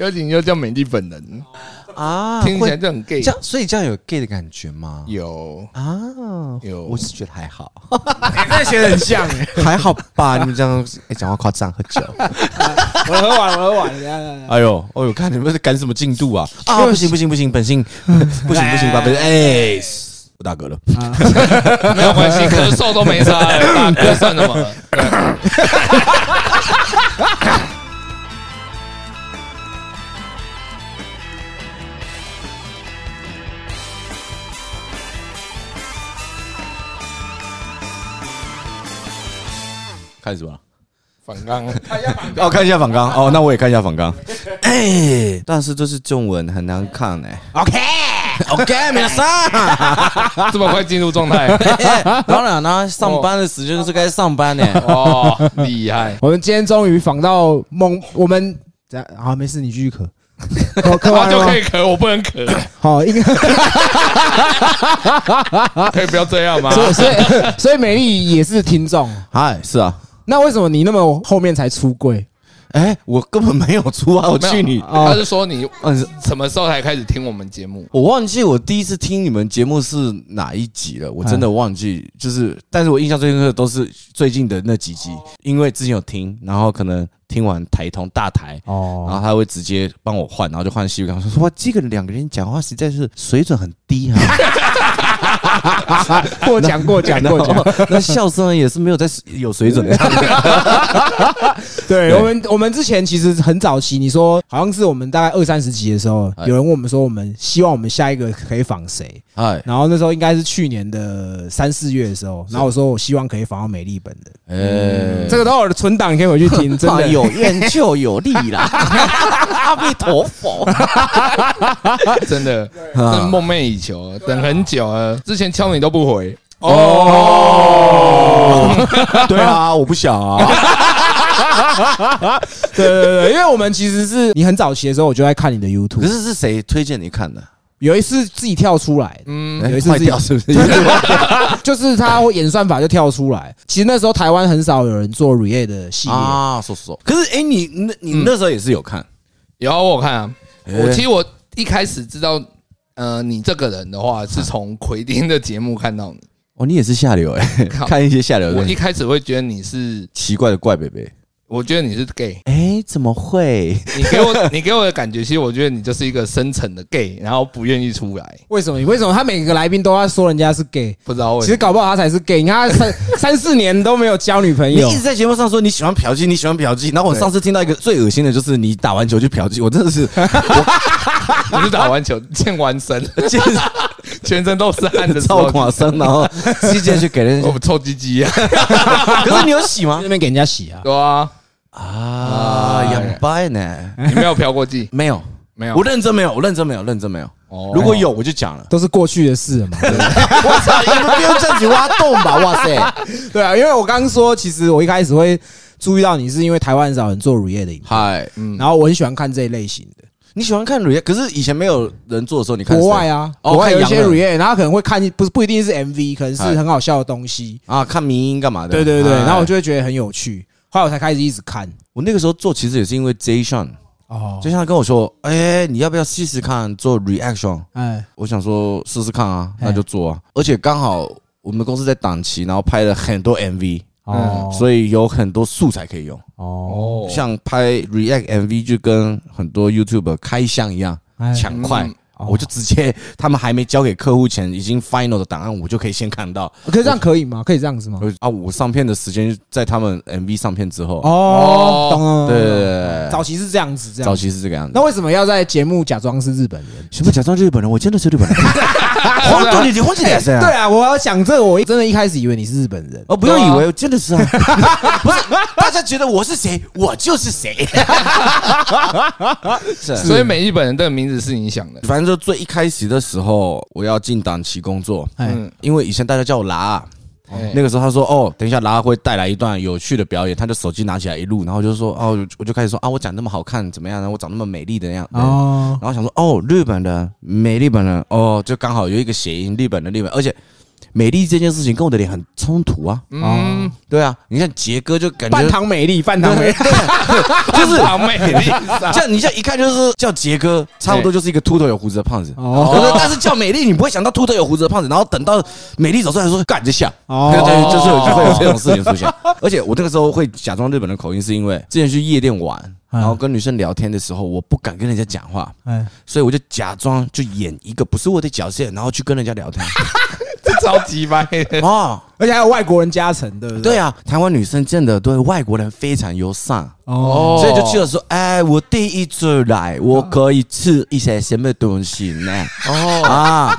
尤其你又叫美丽本人，啊听起来就很 gay 这。样，所以这样有 gay 的感觉吗？有啊，有我是觉得还好，你这学的很像欸，还好吧？你们这样哎，讲话夸张，喝酒。我喝完，我喝完，哎呦，哎呦，看你们在赶什么进度啊？啊，不行不行不行，本性不行 不行，把本性哎，我大哥了。没有关系，咳嗽都没差，大哥算什么？开始吧。反刚 哦，看一下仿纲哦，那我也看一下仿纲。哎，但是这是中文，很难看哎。OK OK，没事。这么快进入状态，当然啦，上班的时间就是该上班呢。哦，厉害！我们今天终于访到梦，我们这样好，没事，你继续咳。我咳他完就可以咳，我不能咳，好，应该可以不要这样吗？所以所以所以美丽也是听众。嗨，是啊。那为什么你那么后面才出柜？哎，我根本没有出啊，我没有去你。哦他是说你嗯，什么时候才开始听我们节目？我忘记我第一次听你们节目是哪一集了，我真的忘记。就是，但是我印象最深刻的都是最近的那几集，因为之前有听，然后可能听完台通大台，然哦，后他会直接帮我换，然后就换西语，我说哇，这个两个人讲话实在是水准很低啊，过奖过奖过。奖。那 笑声也是没有在有水准的。对我们，我们之前其实很早期，你说好像是我们大概二三十集的时候，哎。有人问我们说，我们希望我们下一个可以访谁？哎。然后那时候应该是去年的三四月的时候，然后我说我希望可以访到美丽本的，哎，这个都有的存档，你可以回去听，真的。有怨就有利啦，阿弥陀佛。真的，梦寐以求，等很久了，之前敲你都不回。哦，对啊，我不想啊。对对对，因为我们其实是你很早期的时候，我就在看你的 YouTube，可是是谁推荐你看的？有一次自己跳出来，嗯，有一次自己坏掉是不是？就是他演算法就跳出来。其实那时候台湾很少有人做 React 的系列，啊，说说。可是哎，你那你那时候也是有看？有我看啊，我哎其实我一开始知道，呃，你这个人的话是从奎丁的节目看到你。哦，你也是下流哎，靠看一些下流我一开始会觉得你是，奇怪的怪贝贝。我觉得你是 gay。哎，怎么会？你给我，你给我的感觉，其实我觉得你就是一个深层的 gay，然后不愿意出来，为什么？为什么他每个来宾都要说人家是 gay？不知道为其实。搞不好他才是 gay。你看他三 三四年都没有交女朋友你一，直在节目上说你喜欢嫖妓，你喜欢嫖妓。然后我上次听到一个最恶心的就是你打完球去嫖妓，我真的是 不是打完球健完身，健全身都是汗的时超候，垮身，然后直接去给人我。臭鸡鸡啊，可是你有洗吗那？边给人家洗啊。对啊，啊，哎养掰呢？你没有嫖过妓，没有，没有我。认真没有，我认真没有，认真没有。哦如果有我就讲了。都是过去的事了嘛，对不对我操，你们不用这样子挖洞吧？哇塞！对啊，因为我刚刚说，其实我一开始会注意到你，是因为台湾很少人做 React 的影片，嗨，嗯然后我很喜欢看这一类型的。你喜欢看 React，可是以前没有人做的时候，你看国外啊，哦国外有一些乳液然后可能会看，不是不一定是 MV，可能是很好笑的东西。啊，看迷音干嘛的？对对对，哎然后我就会觉得很有趣，后来我才开始一直看。我那个时候做其实也是因为 J Sean 哦，就像他跟我说，哎，你要不要试试看做 reaction？哎，我想说试试看啊，哎那就做啊。而且刚好我们公司在档期，然后拍了很多 MV，哦，所以有很多素材可以用。哦，哦，像拍 React MV 就跟很多 YouTube 开箱一样，哎抢快嗯。哦我就直接他们还没交给客户前，已经 final 的档案，我就可以先看到。可以这样可以吗？可以这样子吗？啊，我上片的时间在他们 MV 上片之后。哦，懂了。对对对对早期是这样子，这样早。期是这个样子。那为什么要在节目假装是日本人？什么假装日本人？我真的是日本人。黄黄姐也是对啊？啊，我要讲这个，我真的一开始以为你是日本人。哦，不用以为，我真的是啊。不是，大家觉得我是谁，我就是谁。是所以每日本人的名字是你想的。反正就最一开始的时候，我要进档期工作，哎，嗯，因为以前大家叫我拉。哎那个时候他说哦，等一下拉会带来一段有趣的表演，他就手机拿起来一录，然后就说哦，我就开始说啊，我长那么好看怎么样呢？我长那么美丽的样子。哦，然后想说哦，日本的美丽本人哦，就刚好有一个谐音，日本的日本，而且美丽这件事情跟我的脸很冲突啊。嗯，对啊，你看杰哥就感半觉糖美丽，半糖美丽，就是好美丽，这样，你像一看就是叫杰哥，差不多就是一个秃头有胡子的胖子。哦但是叫美丽，你不会想到秃头有胡子的胖子，然后等到美丽走出来说干这像，哦对对，就是会有这种事情出现。而且我那个时候会假装日本的口音，是因为之前去夜店玩，嗯然后跟女生聊天的时候，我不敢跟人家讲话，哎，所以我就假装就演一个不是我的角色，然后去跟人家聊天。这超级白的。哦，而且还有外国人加成，对不对？对啊，台湾女生见的对外国人非常友善。哦，所以就去了说，哎，我第一次来，我可以吃一些什么东西呢？哦，啊，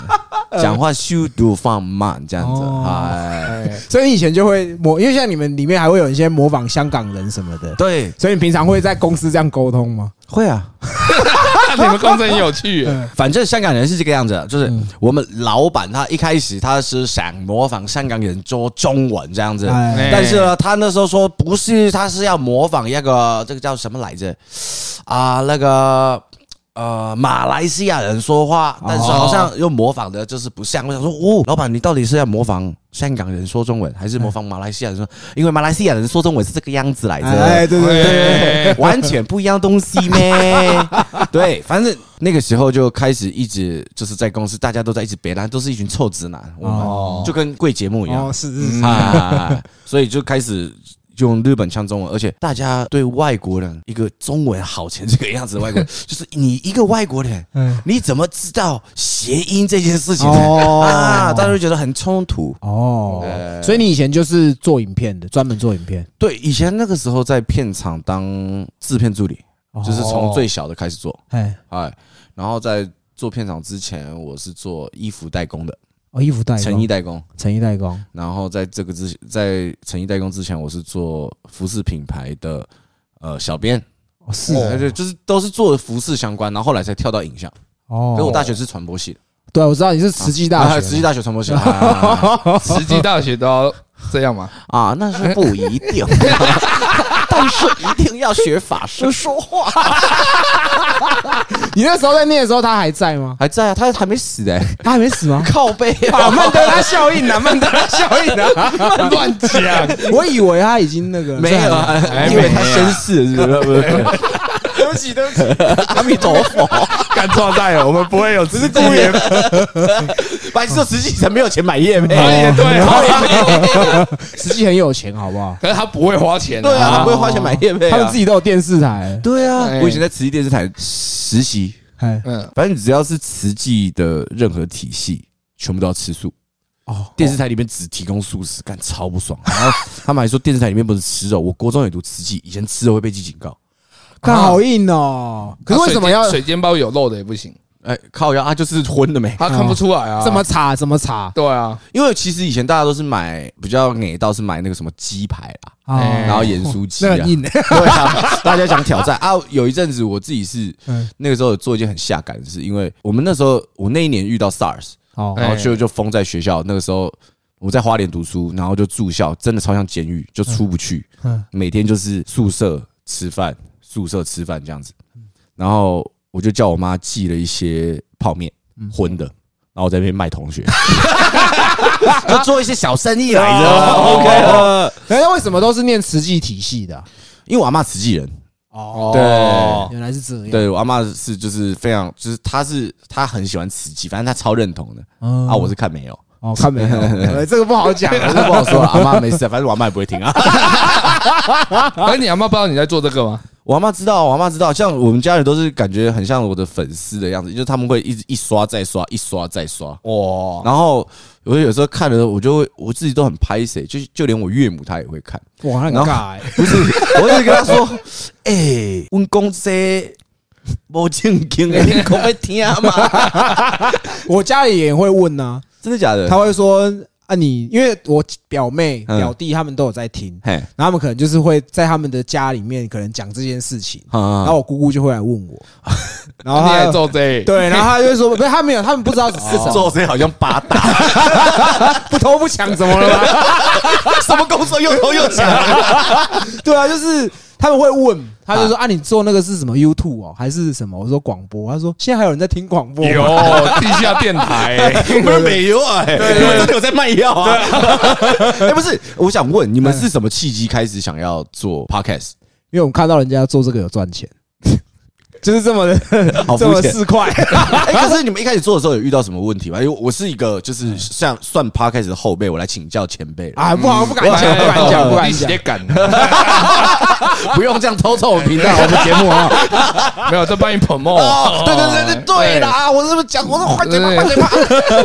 讲话速度放慢，这样子，哦。哎，哎，所以以前就会模，因为像你们里面还会有一些模仿香港人什么的，对，所以你平常会在公司这样沟通吗？会啊，你们公司很有趣，反正香港人是这个样子，就是嗯。我们老板他一开始他是想模仿香港人说中文这样子，哎，但是呢，他那时候说不是，他是要模仿一个这个叫什么来着啊？那个呃，马来西亚人说话，但是好像又模仿的就是不像。我想说，哦，老板，你到底是要模仿香港人说中文，还是模仿马来西亚人说？因为马来西亚人说中文是这个样子来着。哎，对对对，哎 完全不一样东西咩？对，反正那个时候就开始一直就是在公司，大家都在一直别烂，都是一群臭直男，我们哦就跟贵节目一样是是，啊，所以就开始用日本腔中文，而且大家对外国人一个中文好成这个样子的外国人，就是你一个外国人，嗯，你怎么知道谐音这件事情？哦。啊？大家就觉得很冲突。哦，所以你以前就是做影片的，专门做影片，对，以前那个时候在片场当制片助理，哦。就是从最小的开始做，哎，哎，然后在做片场之前，我是做衣服代工的，哦，衣服代工。成衣代工。成衣代工，然后在这个之在成衣代工之前，我是做服饰品牌的呃小编，哦是。对对，就是都是做服饰相关，然后后来才跳到影像。哦。所以我大学是传播系的，对，我知道你是慈济大学，啊慈济大学传播系啊 实际大学都要这样吗？啊，那是不一定，但是一定要学法师说话。你那时候在念的时候，他还在吗？还在啊，他还没死哎，他还没死吗？靠背啊，曼德拉效应啊，曼德拉效应啊！乱讲，我以为他已经那个没有啊还，因为他绅士是不是？不是，对不起，对不起，阿弥陀佛，干错在了，我们不会有，只是故意。白痴，实际上没有钱买夜配。也对啊，实际很有钱，好不好？可是他不会花钱，对啊，他不会花钱买夜配。他们自己都有电视台，对啊，我以前在慈济电视台实习，嗯，反正只要是慈济的任何体系，全部都要吃素。哦，电视台里面只提供素食，干超不爽。然后他们还说电视台里面不能吃肉。我国中也读慈济，以前吃肉会被记警告。看好硬哦。可是为什么要水煎包有肉的也不行？哎，靠腰啊，就是荤的没。他看不出来啊，怎么查？怎么查？对啊？因为其实以前大家都是买比较给到是买那个什么鸡排啦，然后盐酥鸡啊 那很，硬，对啊，大家想挑战啊。有一阵子我自己是嗯那个时候有做一件很下感的事，因为我们那时候我那一年遇到 SARS，哦然后就就封在学校。那个时候我在花莲读书，然后就住校，真的超像监狱，就出不去，嗯每天就是宿舍吃饭，宿舍吃饭这样子。然后我就叫我妈寄了一些泡面，荤的。然后我在那边卖同学，就做一些小生意来着。哦 OK 了，那为什么都是念慈济体系的啊？因为我阿妈慈济人，哦，对原来是这样。对我阿妈是就是非常就是她是她很喜欢慈济，反正她超认同的嗯啊。我是看没有，哦，看没有，呃这个不好讲我啊。就不好说了。阿妈没事，反正我阿妈也不会听啊。可是你阿妈不知道你在做这个吗？我阿妈知道，我阿妈知道，像我们家人都是感觉很像我的粉丝的样子，就是他们会一直一刷再刷，一刷再刷。哇，然后我有时候看的时候，我就会我自己都很拍谁，就就连我岳母她也会看。哇，很尬欸。不是，我一直跟她说：“ 哎，温公这无正经的，你可会听吗 我家里也会问呐，？”真的假的？他会说啊，你因为我表妹、嗯。表弟他们都有在听，嘿，然后他们可能就是会在他们的家里面可能讲这件事情，然然后我姑姑就会来问我，然后他做这？对，然后他就会说，不是他没有，他们不知道是什么，做谁好像八大，不偷不抢怎么了吗？什么工作又偷又抢？对啊，就是他们会问，他就说啊，你做那个是什么 YouTube 哦，还是什么？我说广播，他说现在还有人在听广播吗，有 地下电台，不是没有啊，你们真的有在卖药啊？哎，不是，我想问你们是什么契机开始想要做 podcast？因为我们看到人家做这个有赚钱，就是这么的 好这么。四块。哎，可是你们一开始做的时候有遇到什么问题吗？因为我是一个就是像算 podcast 的后辈，我来请教前辈了。啊，不好，不敢讲，不敢讲，不敢讲不用这样偷偷我频道。我们节目啊，没有在帮你 promote。哦，对对对对对啦！我是不是讲我是换嘴巴换嘴巴？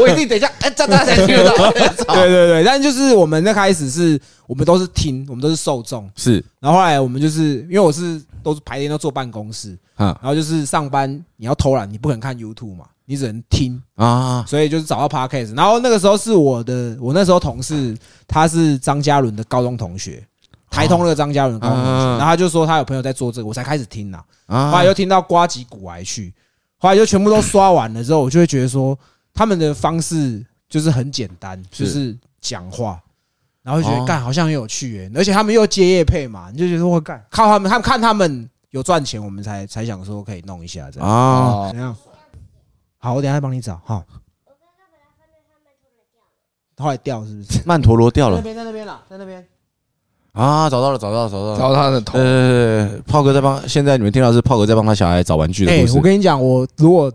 我一定等一下，哎，这样大家才听得到。对对对，但就是我们那开始是我们都是听，我们都是受众，是，然后后来我们就是因为我是都是白天都坐办公室，嗯然后就是上班你要偷懒，你不可能看 YouTube 嘛，你只能听，啊，所以就是找到 Podcast。然后那个时候是我的，我那时候同事他是张嘉伦的高中同学，台通那个张嘉伦高中同学，嗯然后他就说他有朋友在做这个，我才开始听呐。啊。后来又听到瓜吉古癌去，后来就全部都刷完了之后，我就会觉得说他们的方式就是很简单，就是讲话，然后就觉哦得干好像很有趣耶，而且他们又接业配嘛，你就觉得我干靠他们，他们看他们有赚钱，我们才才想说可以弄一下这样。啊，哦怎样？好，我等一下再帮你找。好，后来掉是不是？曼陀罗掉了在那边，在那边了，在那边。啊！找到了，找到了，找到了。找他的头，呃，炮哥在帮，现在你们听到是炮哥在帮他小孩找玩具的哎、故事我。跟你讲，我如果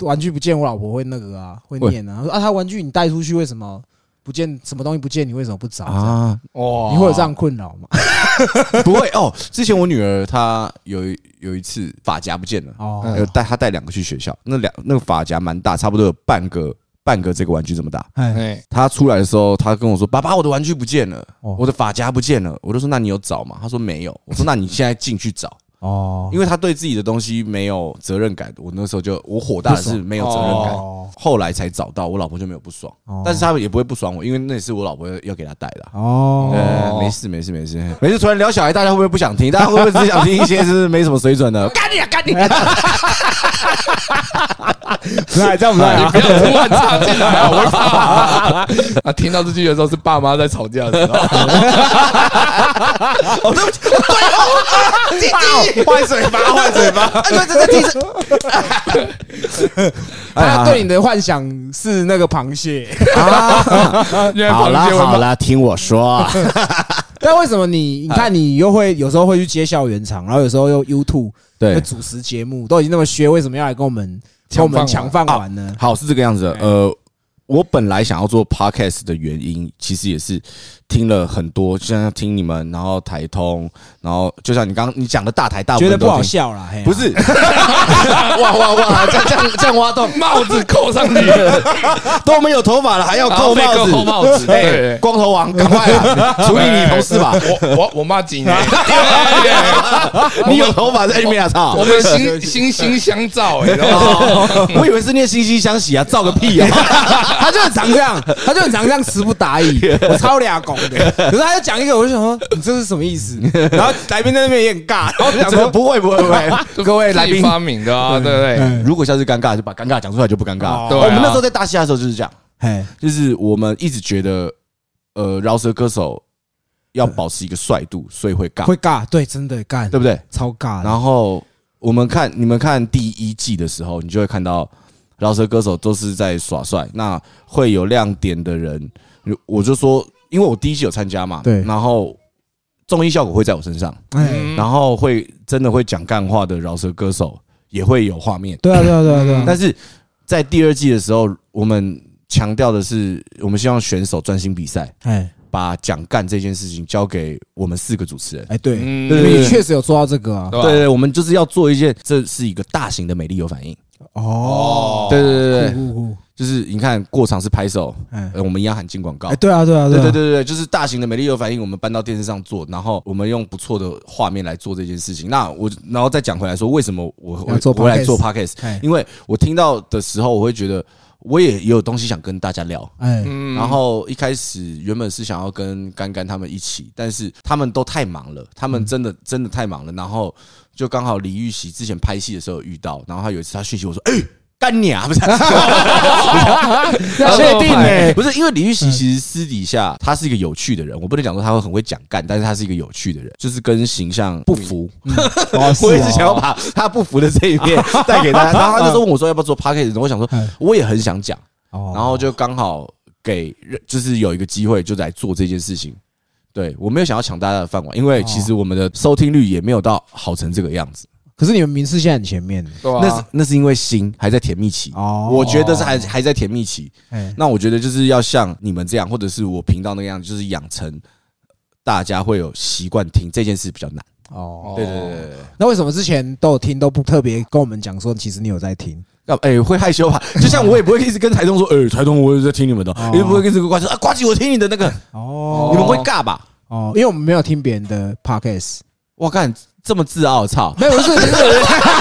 玩具不见，我老婆会那个啊，会会念啊。她说啊，他玩具你带出去，为什么不见？什么东西不见？你为什么不找？啊，啊，哇你会有这样困扰吗？不会哦。之前我女儿她有一有一次发夹不见了，哦，有带她带两个去学校，那两那个发夹蛮大，差不多有半个半个这个玩具这么大。哎，哎，她出来的时候，她跟我说：“爸爸，我的玩具不见了，哦我的发夹不见了。”我就说：“那你有找吗？”她说：“没有。”我说：“那你现在进去找。”哦，因为他对自己的东西没有责任感，我那时候就我火大的是没有责任感，哦后来才找到，我老婆就没有不爽，哦但是他们也不会不爽我，因为那也是我老婆要给他带的啊。哦，呃，没事没事没事，没事突然聊小孩，大家会不会不想听？大家会不会只想听一些是没什么水准的？干你啊干你啊！来，这样我们来啊你不要突然插进来啊，我会怕啊。啊，听到这句的时候是爸妈在吵架的时候，哦，对不起，对哦，弟弟，换嘴巴，换嘴巴。啊对对对，他对你的幻想是那个螃蟹，好房间会骂。了好了，听我说，但为什么你你看你又会有时候会去接校园场，然后有时候又 YouTube 对，主持节目，都已经那么削，为什么要来跟我们跟我们抢饭碗呢？好是这个样子。的。呃，我本来想要做 podcast 的原因，其实也是听了很多，就像听你们，然后台通，然后就像你刚刚你讲的大台大部觉得不好笑啦，不是，哇哇哇，这样这样这样挖洞，帽子扣上去了，都没有头发了还要扣帽子，扣帽子，哎，对。光头王，赶快啊，处理你同事吧，我我我骂几年，你有头发在里面啊，操。我！们心心心相照，哎，我以为是念惺惺相惜啊，照个屁啊！他就很常这样，他就很常这样词不达意，我超俩可是他就讲一个，我就想说你这是什么意思？然后来宾在那边也很尬，然后我就想说不会不会不会，各位来宾，发明的啊，对不对？如果下次尴尬就把尴尬讲出来就不尴尬。哦对啊我们那时候在大西亚的时候就是这样。嘿，就是我们一直觉得，呃，饶舌歌手要保持一个帅度，所以会尬，会尬，对，真的尬，对不对？超尬。然后我们看你们看第一季的时候，你就会看到饶舌歌手都是在耍帅，那会有亮点的人，我就说，因为我第一季有参加嘛，对。然后综艺效果会在我身上，哎，嗯。然后会真的会讲干话的饶舌歌手也会有画面，对啊，对啊，对啊，对啊。但是在第二季的时候，我们强调的是，我们希望选手专心比赛，哎。把讲干这件事情交给我们四个主持人。哎，对，嗯。因为你确实有做到这个啊。对吧？对对，我们就是要做一件，这是一个大型的美丽有反应。哦，对对对对，就是你看过场是拍手，哎呃，我们一样喊进广告哎，。对啊，对啊，对啊对对对，就是大型的美丽有反应，我们搬到电视上做，然后我们用不错的画面来做这件事情。那我然后再讲回来说，为什么我我我来做 podcast？哎因为我听到的时候，我会觉得我也也有东西想跟大家聊。哎，嗯然后一开始原本是想要跟干干他们一起，但是他们都太忙了，他们真的嗯真的太忙了。然后就刚好李玉玺之前拍戏的时候有遇到，然后他有一次他讯息我说：“哎、干你啊！不是，要 确定哎？不是，因为李玉玺其实私底下他是一个有趣的人，我不能讲说他会很会讲干，但是他是一个有趣的人，就是跟形象不符。哦我一直想要把他不服的这一面带给大家。然 后他那时候问我说要不要做 p o d c a s t 我想说我也很想讲，哦然后就刚好给就是有一个机会就来做这件事情。对我没有想要抢大家的饭碗，因为其实我们的收听率也没有到好成这个样子。可是你们名次现在很前面？那是那是因为心还在甜蜜期，哦我觉得是还还在甜蜜期。哎那我觉得就是要像你们这样，或者是我频道那个样子，就是养成大家会有习惯听这件事比较难。哦，对对对对对。那为什么之前都有听都不特别跟我们讲说，其实你有在听？要哎、会害羞吧？就像我也不会一直跟台东说，哎、台东我也在听你们的，哦也不会跟这个瓜子啊，瓜子我听你的那个，哦你们会尬吧？哦，因为我们没有听别人的 podcast，我看这么自傲，操！没有不是不是，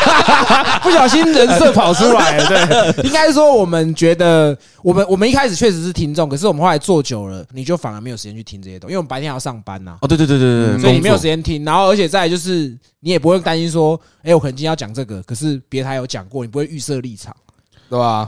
不小心人设跑出来了。对，应该说我们觉得，我们我们一开始确实是听众，可是我们后来坐久了，你就反而没有时间去听这些东西，因为我们白天还要上班呐、哦，对对对对对，所以你没有时间听。然后而且再来就是，你也不会担心说，哎，我可能今天要讲这个，可是别台有讲过，你不会预设立场。对吧？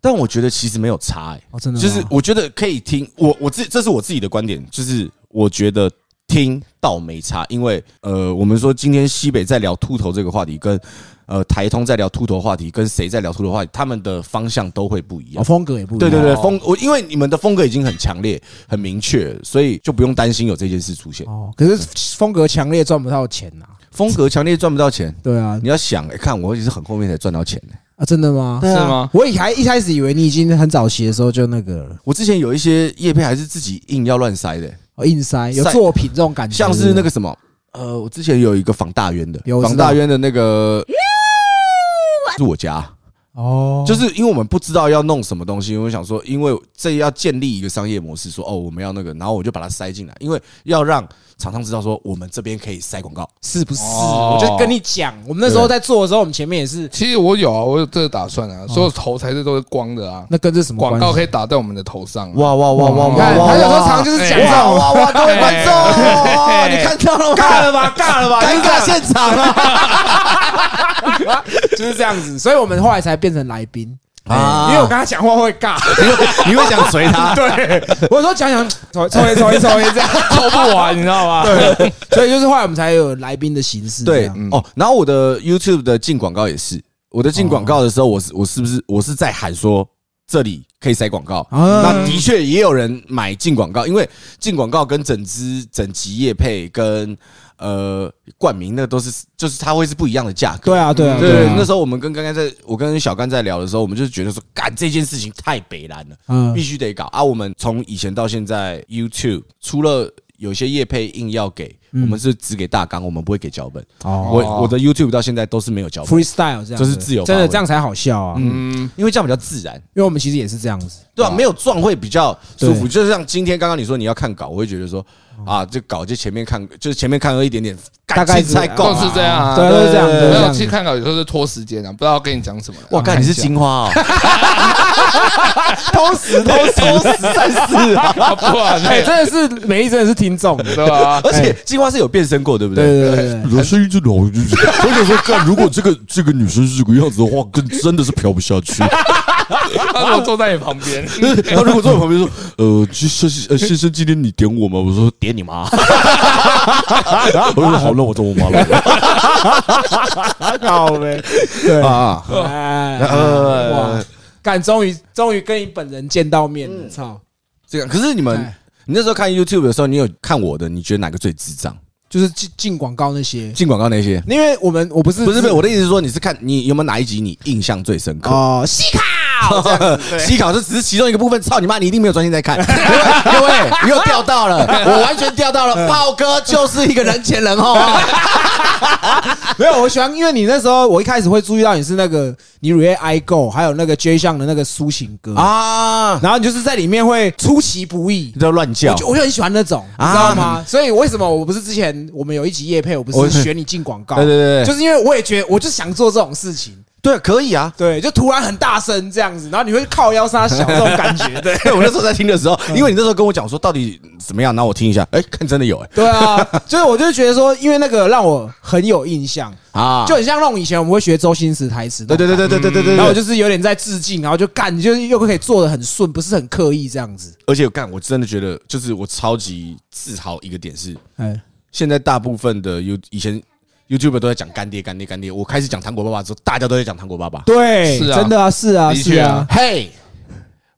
但我觉得其实没有差、哎，哦，真的，就是我觉得可以听，我我自这是我自己的观点，就是我觉得听倒没差，因为呃，我们说今天西北在聊秃头这个话题，跟呃台通在聊秃头话题，跟谁在聊秃头话题，他们的方向都会不一样哦，。风格也不一样。对对对，哦风我因为你们的风格已经很强烈、很明确，所以就不用担心有这件事出现。哦，可是风格强烈赚不到钱呐。风格强烈赚不到钱，对啊，你要想，哎，看我也是很后面才赚到钱的。啊，真的吗？是吗？我以还一开始以为你已经很早期的时候就那个了，我之前有一些叶片还是自己硬要乱塞的，哦，硬塞有作品这种感觉，像是那个什么，呃，我之前有一个仿大渊的仿大渊的那个是我家，哦，就是因为我们不知道要弄什么东西，我们想说，因为这要建立一个商业模式，说哦我们要那个，然后我就把它塞进来，因为要让厂商知道说我们这边可以塞广告。是不是？哦我就跟你讲，我们那时候在做的时候，我们前面也是，其实我有啊，我有这个打算啊，所有头才是都是光的啊，那跟这什么关系广告可以打在我们的头上啊。哇哇哇哇你看，哇！他有时候常就是讲这哇种哇哇！各位观众，哎 你看到了吗？尬了吧，尬了吧，尴尬现场啊！就是这样子，所以我们后来才变成来宾。啊。因为我跟他讲话会尬，你会想随他？对，我说讲讲抽抽一抽一 抽一这样，抽不完，你知道吗？对，所以就是后来我们才有来宾的形式，对哦，然后我的 YouTube 的进广告也是，我的进广告的时候，我是我是不是我是在喊说这里可以塞广告？啊。那的确也有人买进广告，因为进广告跟整支整集业配跟呃冠名那都是就是它会是不一样的价格。对啊，对啊，对啊那时候我们跟刚刚在我跟小刚在聊的时候，我们就是觉得说，干这件事情太北蓝了，嗯必须得搞啊！我们从以前到现在，YouTube 除了有些业配硬要给，嗯我们是只给大纲，我们不会给脚本。哦。我我的 YouTube 到现在都是没有脚本，freestyle 这样子，就是自由真的这样才好笑啊，嗯，因为这样比较自然，因为我们其实也是这样子，对吧？没有撞会比较舒服。就是像今天刚刚你说你要看稿，我会觉得说啊，这稿就前面看，就是前面看了一点点，大概是才够。是这样啊。对，都是这样，对没有，都是这样。其实看稿有时候是拖时间啊，不知道跟你讲什么。哇，看你是金金花哦，偷食偷食 偷食战士啊！哎，真的是每一，真的是听众，对对吧？而且金花是有变身过，对不对对对，你的声音真的好，就是 我想说，干，如果这个这个女生是这个样子的话，跟真的是飘不下去。他如果坐在你旁边，他如果坐我旁边说，呃，先生，呃，先生，今天你点我吗？我说点你妈！我说好，那我找我妈了。好呗，对啊，哎，呃哇，干，终于终于跟你本人见到面了，操，这样。可是你们哎，你那时候看 YouTube 的时候，你有看我的？你觉得哪个最智障？就是进进广告那些，进广告那些？因为我们我不是不是不是，我的意思是说，你是看你有没有哪一集你印象最深刻？哦，西卡 西考这只是其中一个部分，操你妈！你一定没有专心在看，各位你又钓到了，我完全钓到了，炮哥就是一个人前人后啊！没有，我喜欢，因为你那时候我一开始会注意到你是那个你 r e I Go，还有那个 J 项的那个抒情歌，啊，然后你就是在里面会出其不意你。在乱叫我就很喜欢那种，你知道吗？所以为什么我不是之前我们有一集夜配，我不我是选你进广告？对对对对就是因为我也觉得，我就想做这种事情。对，可以啊。对，就突然很大声这样子，然后你会靠腰杀小这种感觉，对。对我那时候在听的时候，因为你那时候跟我讲说到底怎么样，然后我听一下，哎，看真的有哎对啊，就是我就觉得说，因为那个让我很有印象，啊，就很像那种以前我们会学周星驰台词，对对对对对对对对，然后我就是有点在致敬，然后就干，就是又可以做的很顺，不是很刻意这样子。而且干，我真的觉得就是我超级自豪一个点是，哎，现在大部分的 You 以前 YouTuber 都在讲干爹干爹干爹，我开始讲糖果爸爸之后，大家都在讲糖果爸爸。对，是啊真的啊，是啊，的确啊是啊，嘿，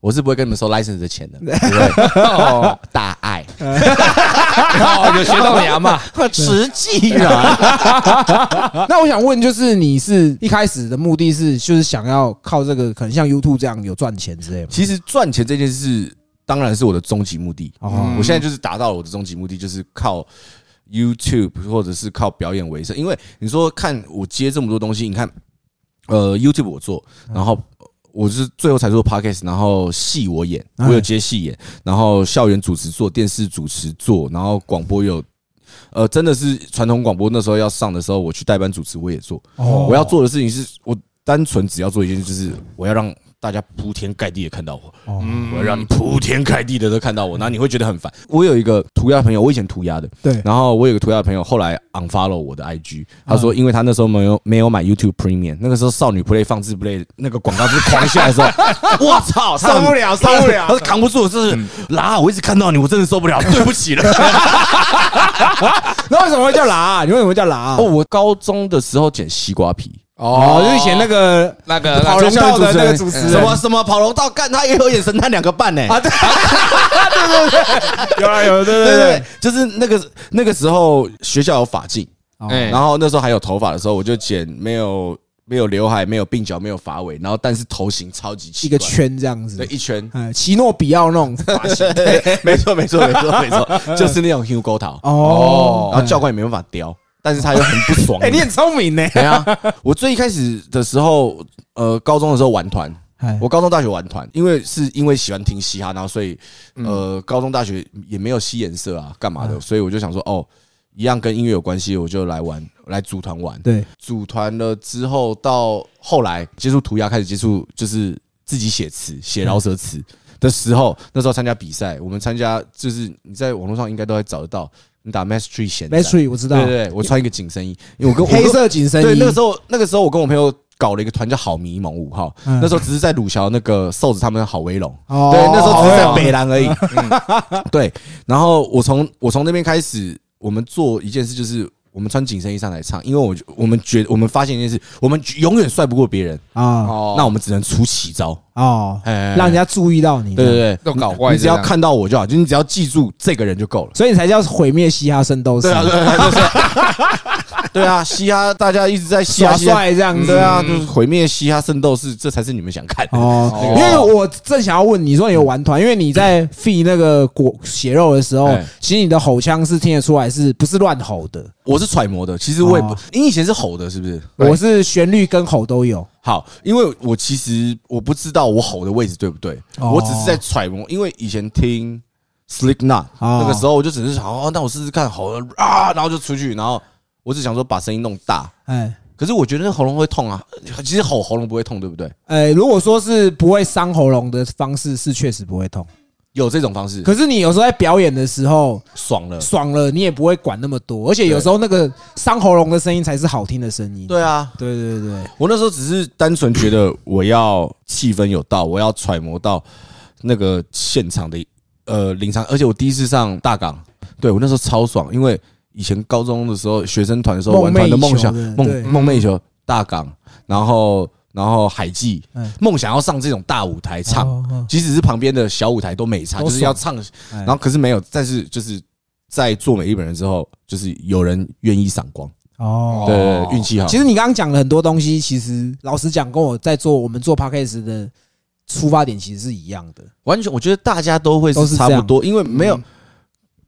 我是不会跟你们收 license 的钱的，哦，大爱，哦 有学到牙嘛？实际啊。那我想问，就是你是一开始的目的是，就是想要靠这个，可能像 YouTube 这样有赚钱之类吗？其实赚钱这件事当然是我的终极目的。哦我现在就是达到了我的终极目的，就是靠 YouTube 或者是靠表演为生。因为你说看我接这么多东西，你看，呃，YouTube 我做，然后我是最后才做 Podcast，然后戏我演，哎我有接戏演，然后校园主持做，电视主持做，然后广播有。呃，真的是传统广播那时候要上的时候，我去代班主持，我也做。哦我要做的事情是我单纯只要做一件事，就是我要让大家铺天盖地的看到我。哦，我要让你铺天盖地的都看到我，然后你会觉得很烦。我有一个涂鸦朋友，我以前涂鸦的，对，然后我有个涂鸦朋友，后来 unfollow 我的 IG，他说因为他那时候没有没有买 YouTube Premium，那个时候少女 Play 放置 Play 那个广告就是狂下来的时候，我操，受不了，受不了他。是扛不住，就是啦，我一直看到你，我真的受不了，对不起了。那为什么会叫拉？你为什么会叫拉？哦，我高中的时候剪西瓜皮，哦，就以前那个那个跑龙套的那个主持人，什么什么跑龙套，干他也有演神探两个半呢。啊？对。对对对，有啊有，对对对。对，就是那个那个时候学校有发镜。哎。然后那时候还有头发的时候，我就剪没有没有刘海、没有鬓角、没有发尾，然后但是头型超级奇一个，圈这样子。对，，一圈，哎，奇诺比奥那种发型。没错没错没错没错，就是那种 Hugo 头，哦。然后教官也没办法雕，但是他又很不爽。哎，你很聪明呢。对啊，我最一开始的时候，呃，高中的时候玩团，哎我高中大学玩团，因为是因为喜欢听嘻哈，然后所以嗯呃，高中大学也没有吸颜色啊，干嘛的，所以我就想说，哦，一样跟音乐有关系，我就来玩，来组团玩。对，组团了之后，到后来接触涂鸦，开始接触就是自己写词、写饶舌词的时候，那时候参加比赛，我们参加就是你在网络上应该都会找得到，你打 Mastery 显 m a s t r y 我知道。对，对对，我穿一个紧身衣，因为我跟黑色紧身衣。对那个时候那个时候我跟我朋友搞了一个团叫好迷蒙五号，嗯。那时候只是在鲁桥那个瘦子他们的好威龙。哦。对，那时候只是在北兰而已。嗯。对，然后我从我从那边开始，我们做一件事，就是我们穿紧身衣上来唱，因为我我们觉我们发现一件事，我们永远帅不过别人，啊。哦。那我们只能出奇招，哦，哎让人家注意到你。对对对，都搞怪你只要这样看到我就好，就你只要记住这个人就够了。所以你才叫毁灭嘻哈圣斗士。对啊，对啊，就是 对啊，嘻哈大家一直在嘻哈耍嘻哈，帅这样子。对啊，就是毁灭嘻哈圣斗士，这才是你们想看的。哦，哦因为我正想要问你说你有玩团，因为你在 feed 那个果血肉的时候哎，其实你的吼腔是听得出来是不是乱吼的？我是揣摩的，其实我也不哦，你以前是吼的，是不是？我是旋律跟吼都有。好，因为我其实我不知道我吼的位置对不对，哦我只是在揣摩。因为以前听 Slick Knot 哦那个时候，我就只是想哦，那我试试看吼了啊，然后就出去，然后我只想说把声音弄大。哎，可是我觉得那喉咙会痛啊，其实吼喉咙不会痛，对不对？哎，如果说是不会伤喉咙的方式，是确实不会痛。有这种方式，可是你有时候在表演的时候爽了。爽了，你也不会管那么多，而且有时候那个伤喉咙的声音才是好听的声音。对啊，对对对，我那时候只是单纯觉得我要气氛有到，我要揣摩到那个现场的呃临场，而且我第一次上大港，对我那时候超爽，因为以前高中的时候学生团的时候玩梦寐以团的梦想梦梦寐以求大港，然后然后海记嗯，梦想要上这种大舞台唱，即使是旁边的小舞台都没唱，就是要唱，哎。然后可是没有，但是就是在做每一本人之后，就是有人愿意赏光，哦。对运气好。其实你刚刚讲了很多东西，其实老实讲，跟我在做我们做 podcast 的出发点其实是一样的。完全，我觉得大家都会是都是差不多，因为没有嗯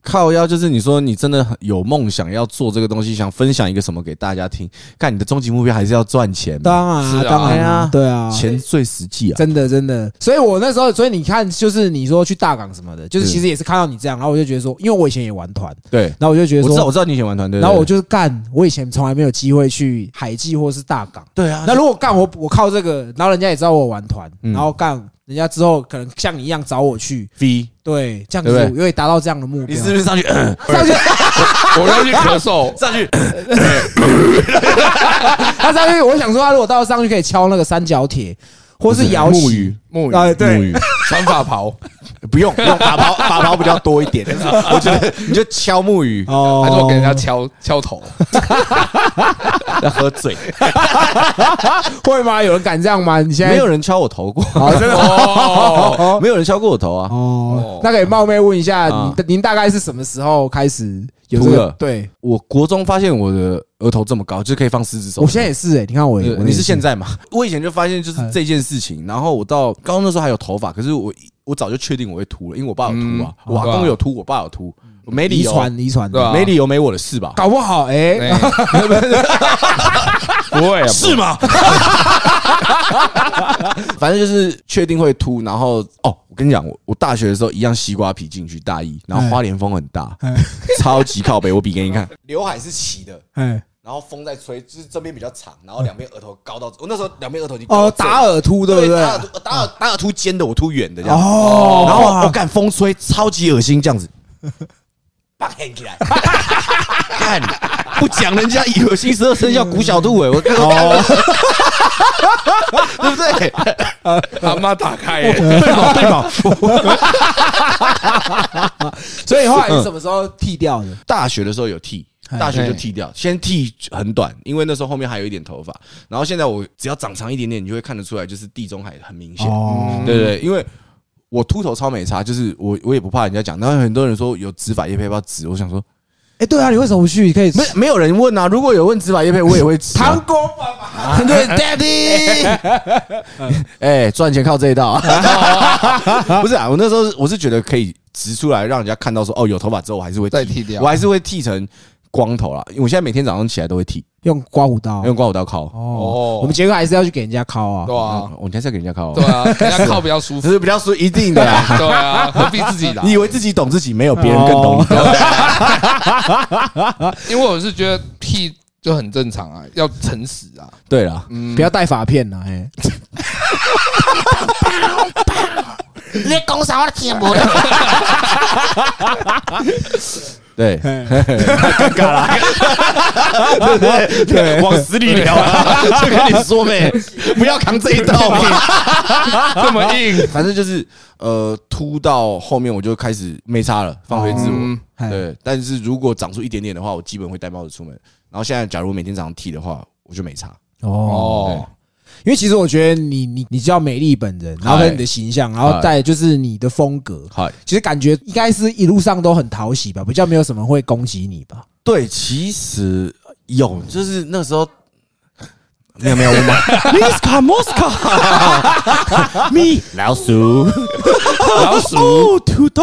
靠腰就是你说你真的很有梦想要做这个东西，想分享一个什么给大家听，看你的终极目标还是要赚钱嘛，当然啊，当然啊对啊，钱最实际啊。真的真的，所以我那时候，所以你看，就是你说去大港什么的，就是其实也是看到你这样，然后我就觉得说，因为我以前也玩团，对，然后我就觉得我知道，说，我知道你以前玩团队，然后我就是干，我以前从来没有机会去海记或是大港。对啊，那如果干我我靠这个，然后人家也知道我玩团，嗯。然后干人家之后可能像你一样找我去，V，对，这样对不对？子因为达到这样的目标。你是不是上去？嗯 上去？我要去咳嗽，上去？他上去，我想说他如果到上去可以敲那个三角铁，或是摇旗。木鱼，木鱼啊，对，穿法袍，不用，用法袍，法袍比较多一点。我觉得你就敲木鱼，哦还是我给人家敲敲头？要喝醉，会吗？有人敢这样吗？你现在没有人敲我头过，哦，真的哦，没有人敲过我头啊。哦，那可以冒昧问一下，啊您您大概是什么时候开始有这个秃了？对我国中发现我的额头这么高，就可以放四只手。我现在也是哎，你看我你是现在嘛？我以前就发现就是嗯这件事情，然后我到高中的时候还有头发，可是我我早就确定我会秃了，因为我爸有秃啊，嗯我阿公有秃，我爸有秃，我没理遗由，传遗传对啊。没理由没我的事吧？搞不好哎，哎。不会啊，是吗？反正就是确定会秃，然后哦，我跟你讲，我我大学的时候一样西瓜皮进去大一，然后花莲风很大，哎。超级靠北，我比给你看，刘海是齐的。哎然后风在吹，就是这边比较长，然后两边额头高到，我那时候两边额头已经哦，打耳秃对不对？打耳突打耳打耳秃尖的，我秃圆的这样。哦，然后哇我干风吹，超级恶心这样子，把 hand 起来，看不讲人家以恶心十二生肖古小兔哎，我看 哦，对不对？阿妈打开耶，对吧？对吧？所以后来你什么时候剃掉的？大学的时候有剃，哎大学就剃掉，先剃很短，因为那时候后面还有一点头发。然后现在我只要长长一点点，你就会看得出来，就是地中海很明显。哦，对对，对因为我秃头超美差，就是我我也不怕人家讲。然后很多人说有植发叶配要不要植，我想说哎，对啊，你为什么不去？可以没没有人问啊。如果有问植发叶配，我也会植、啊。糖果爸爸，对，Daddy，哎，赚钱靠这一道啊！不是啊，我那时候我是觉得可以植出来，让人家看到说哦，有头发之后我还是会再剃掉我还是会剃成光头啦。因为我现在每天早上起来都会剃，用刮胡刀用刮胡刀敲。哦，我们杰哥还是要去给人家敲啊对。啊，我们还是要给人家敲，对啊，人家靠比较舒服，只是比较舒一定的啦。对啊，何必自己来？你以为自己懂自己，没有别人更懂你。因为我是觉得剃就很正常啊，要诚实啊，对啦，嗯，不要戴发片呐，哎，你讲啥我都听不懂。对，尴尬了，对 不对？对，往死里聊啊！就跟你说呗，不要扛这一刀嘛。这么硬，反正就是呃，秃到后面我就开始没差了，放飞自我。对，但是如果长出一点点的话，我基本会戴帽子出门。然后现在假如每天早上剃的话，我就没差。哦，哦，因为其实我觉得你你你叫美丽本人，然后跟你的形象，然后再就是你的风格，嗨，其实感觉应该是一路上都很讨喜吧，比较没有什么会攻击你吧。对，其实有，就是那时候。没有没有，我们 Miska Mosca，米老鼠，老鼠。哦土豆，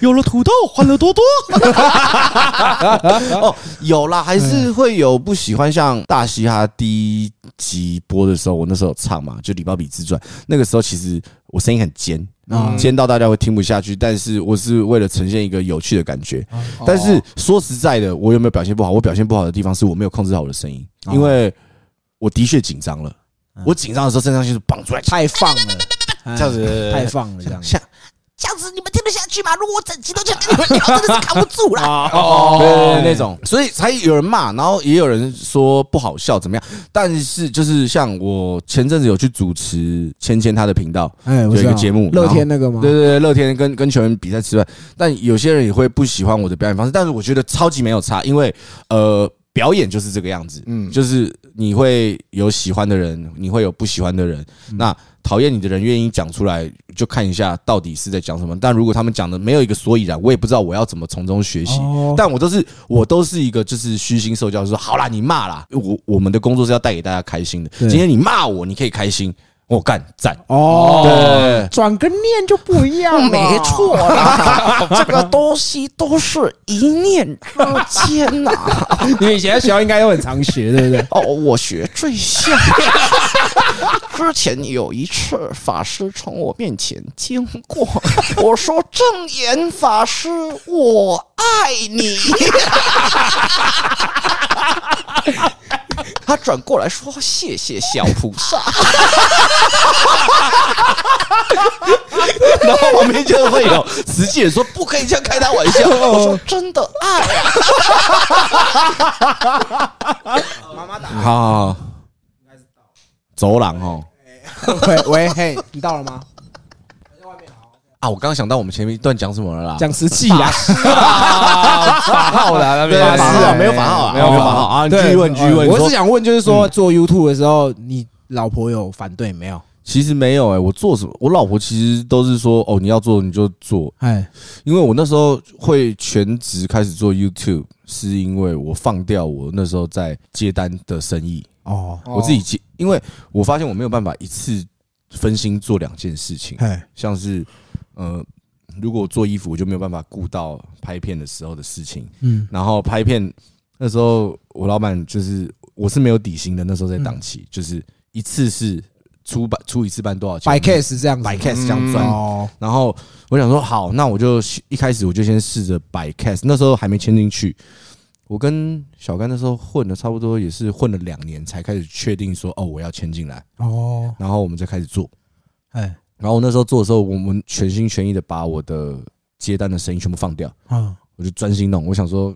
有了土豆，欢乐多多。哦，有啦，还是会有不喜欢。像大嘻哈第一集播的时候，我那时候有唱嘛，就《礼包比自传》，那个时候其实我声音很尖，嗯尖到大家会听不下去，但是我是为了呈现一个有趣的感觉。哦但是说实在的，我有没有表现不好？我表现不好的地方是我没有控制好我的声音，哦因为我的确紧张了。嗯我紧张的时候，肾上腺素绑出来，太放了，哎这样子太放了，这样子。像这样子你们听得下去吗？如果我整集都这样跟你们聊，真的是扛不住啦。哦对对对那种，所以才有人骂，然后也有人说不好笑怎么样？但是就是像我前阵子有去主持芊芊她的频道，哎，我有一个节目乐天那个吗？对对对，乐天跟跟球员比赛吃饭，但有些人也会不喜欢我的表演方式，但是我觉得超级没有差，因为呃，表演就是这个样子，嗯就是你会有喜欢的人，你会有不喜欢的人，嗯那讨厌你的人愿意讲出来，就看一下到底是在讲什么。但如果他们讲的没有一个所以然，我也不知道我要怎么从中学习。哦但我都是我都是一个就是虚心受教，说好啦，你骂啦，我我们的工作是要带给大家开心的。今天你骂我，你可以开心。我干赞，哦，对，转个念就不一样了，没错啦，这个东西都是一念之间呐、你们以前在学校应该都很常学，对不对？哦，我学最像。之前有一次，法师从我面前经过，我说：“正言法师，我爱你。”他转过来说：“谢谢小菩萨。然后旁边就会有实际人说不可以这样开他玩笑，” 我说：“真的爱 啊。好，好走廊哦。喂喂，嘿，你到了吗？啊，我刚刚想到我们前面一段讲什么了啦？讲实际啊，法号的那对边法号啊，没有法号啊，没有法号。啊。你继续问，继续问。我是想问，就是说做 YouTube 的时候，你老婆有反对没有？其实没有哎，我做什么？我老婆其实都是说哦，你要做你就做，哎，因为我那时候会全职开始做 YouTube，是因为我放掉我那时候在接单的生意，哦，我自己接，因为我发现我没有办法一次分心做两件事情，哎，像是呃，如果我做衣服，我就没有办法顾到拍片的时候的事情，嗯，然后拍片那时候我老板就是我是没有底薪的，那时候在档期，就是一次是出版出一次班多少钱？摆 case 这样子，摆 case 这样赚，哦，然后我想说，好，那我就一开始我就先试着摆 case，那时候还没签进去。我跟小甘那时候混了差不多也是混了两年，才开始确定说，哦，我要签进来，哦，然后我们再开始做。哎，然后我那时候做的时候，我们全心全意的把我的接单的生意全部放掉，啊，我就专心弄。我想说，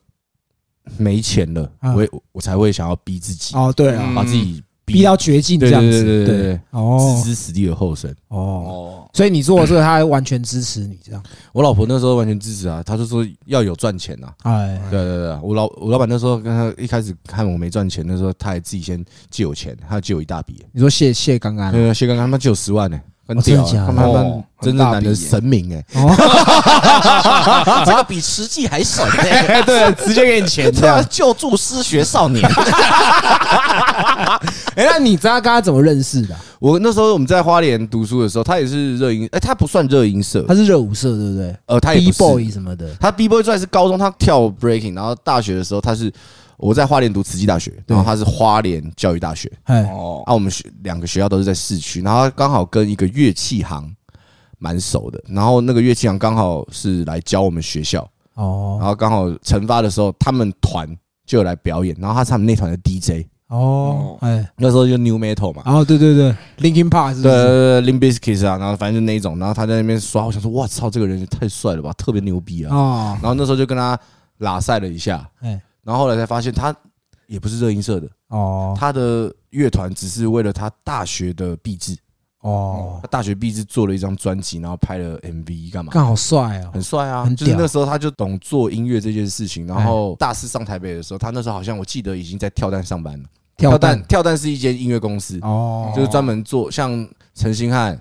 没钱了，啊。我也我才会想要逼自己，哦，对啊，嗯。把自己逼到绝境这对对样子，对对对。对，哦。置之死地而后生。哦，哦，所以你做的这个，他完全支持你这样，我老婆那时候完全支持啊，她就说要有赚钱啊。哎，对对对，我老我老板那时候跟他一开始看我没赚钱那时候，他还自己先借我钱，他借我一大笔。你说谢谢刚刚，对，谢刚刚他妈借我十万呢，很屌啊，的假的他妈他妈哦真正男的神明哎，这个比实际还省呢、哎，对，直接给你钱 这这样样。救助失学少年。哎，那你知道跟他怎么认识的啊？我那时候我们在花莲读书的时候，他也是热音，哎，他不算热音社他，是热舞社，对不对呃，他也？B 不是 boy 什么的，他 B boy 专是高中他跳 breaking，然后大学的时候他是我在花莲读慈济大学，然后他是花莲教育大学，哎，哦，啊，我们学两个学校都是在市区，然后他刚好跟一个乐器行蛮熟的，然后那个乐器行刚好是来教我们学校，哦。然哦后刚好惩罚的时候，他们团就有来表演，然后他是他们那团的 DJ，哦，哎，那时候就 New Metal 嘛。哦，对对对，Linkin Park 是不对是？对对 Limp Bizkit 啊，然后反正就那一种，然后他在那边刷，我想说，哇操，这个人也太帅了吧，特别牛逼啊！哦，然后那时候就跟他拉赛了一下，哎，然后后来才发现他也不是热音社的，哦他的乐团只是为了他大学的毕制，哦，他大学毕制做了一张专辑，然后拍了 MV 干嘛？干好帅哦很，帅啊！就是那时候他就懂做音乐这件事情。然后大四上台北的时候，他那时候好像我记得已经在跳蛋上班了。跳蛋跳蛋是一间音乐公司，哦，就是专门做像陈星汉，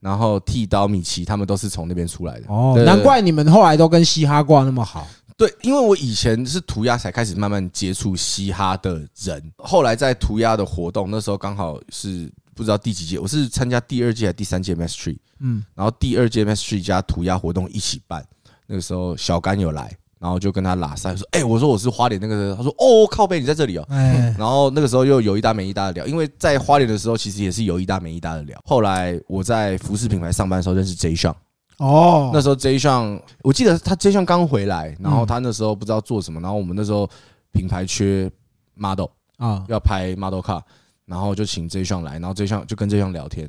然后剃刀米奇，他们都是从那边出来的。哦，难怪你们后来都跟嘻哈挂那么好。对，因为我以前是涂鸦才开始慢慢接触嘻哈的人，后来在涂鸦的活动，那时候刚好是不知道第几届，我是参加第二届还是第三届 Mass Tree，嗯，然后第二届 Mass Tree 加涂鸦活动一起办，那个时候小甘有来，然后就跟他拉塞说，哎、我说我是花莲那个，他说哦靠背你在这里哦，哎，然后那个时候又有一搭没一搭的聊，因为在花莲的时候其实也是有一搭没一搭的聊。后来我在服饰品牌上班的时候认识 J 上，哦，那时候 J 上我记得他 J 上刚回来，然后他那时候不知道做什么，然后我们那时候品牌缺 model 啊，要拍 model car，然后就请 J 上来，然后 J 上就跟 J 上聊天，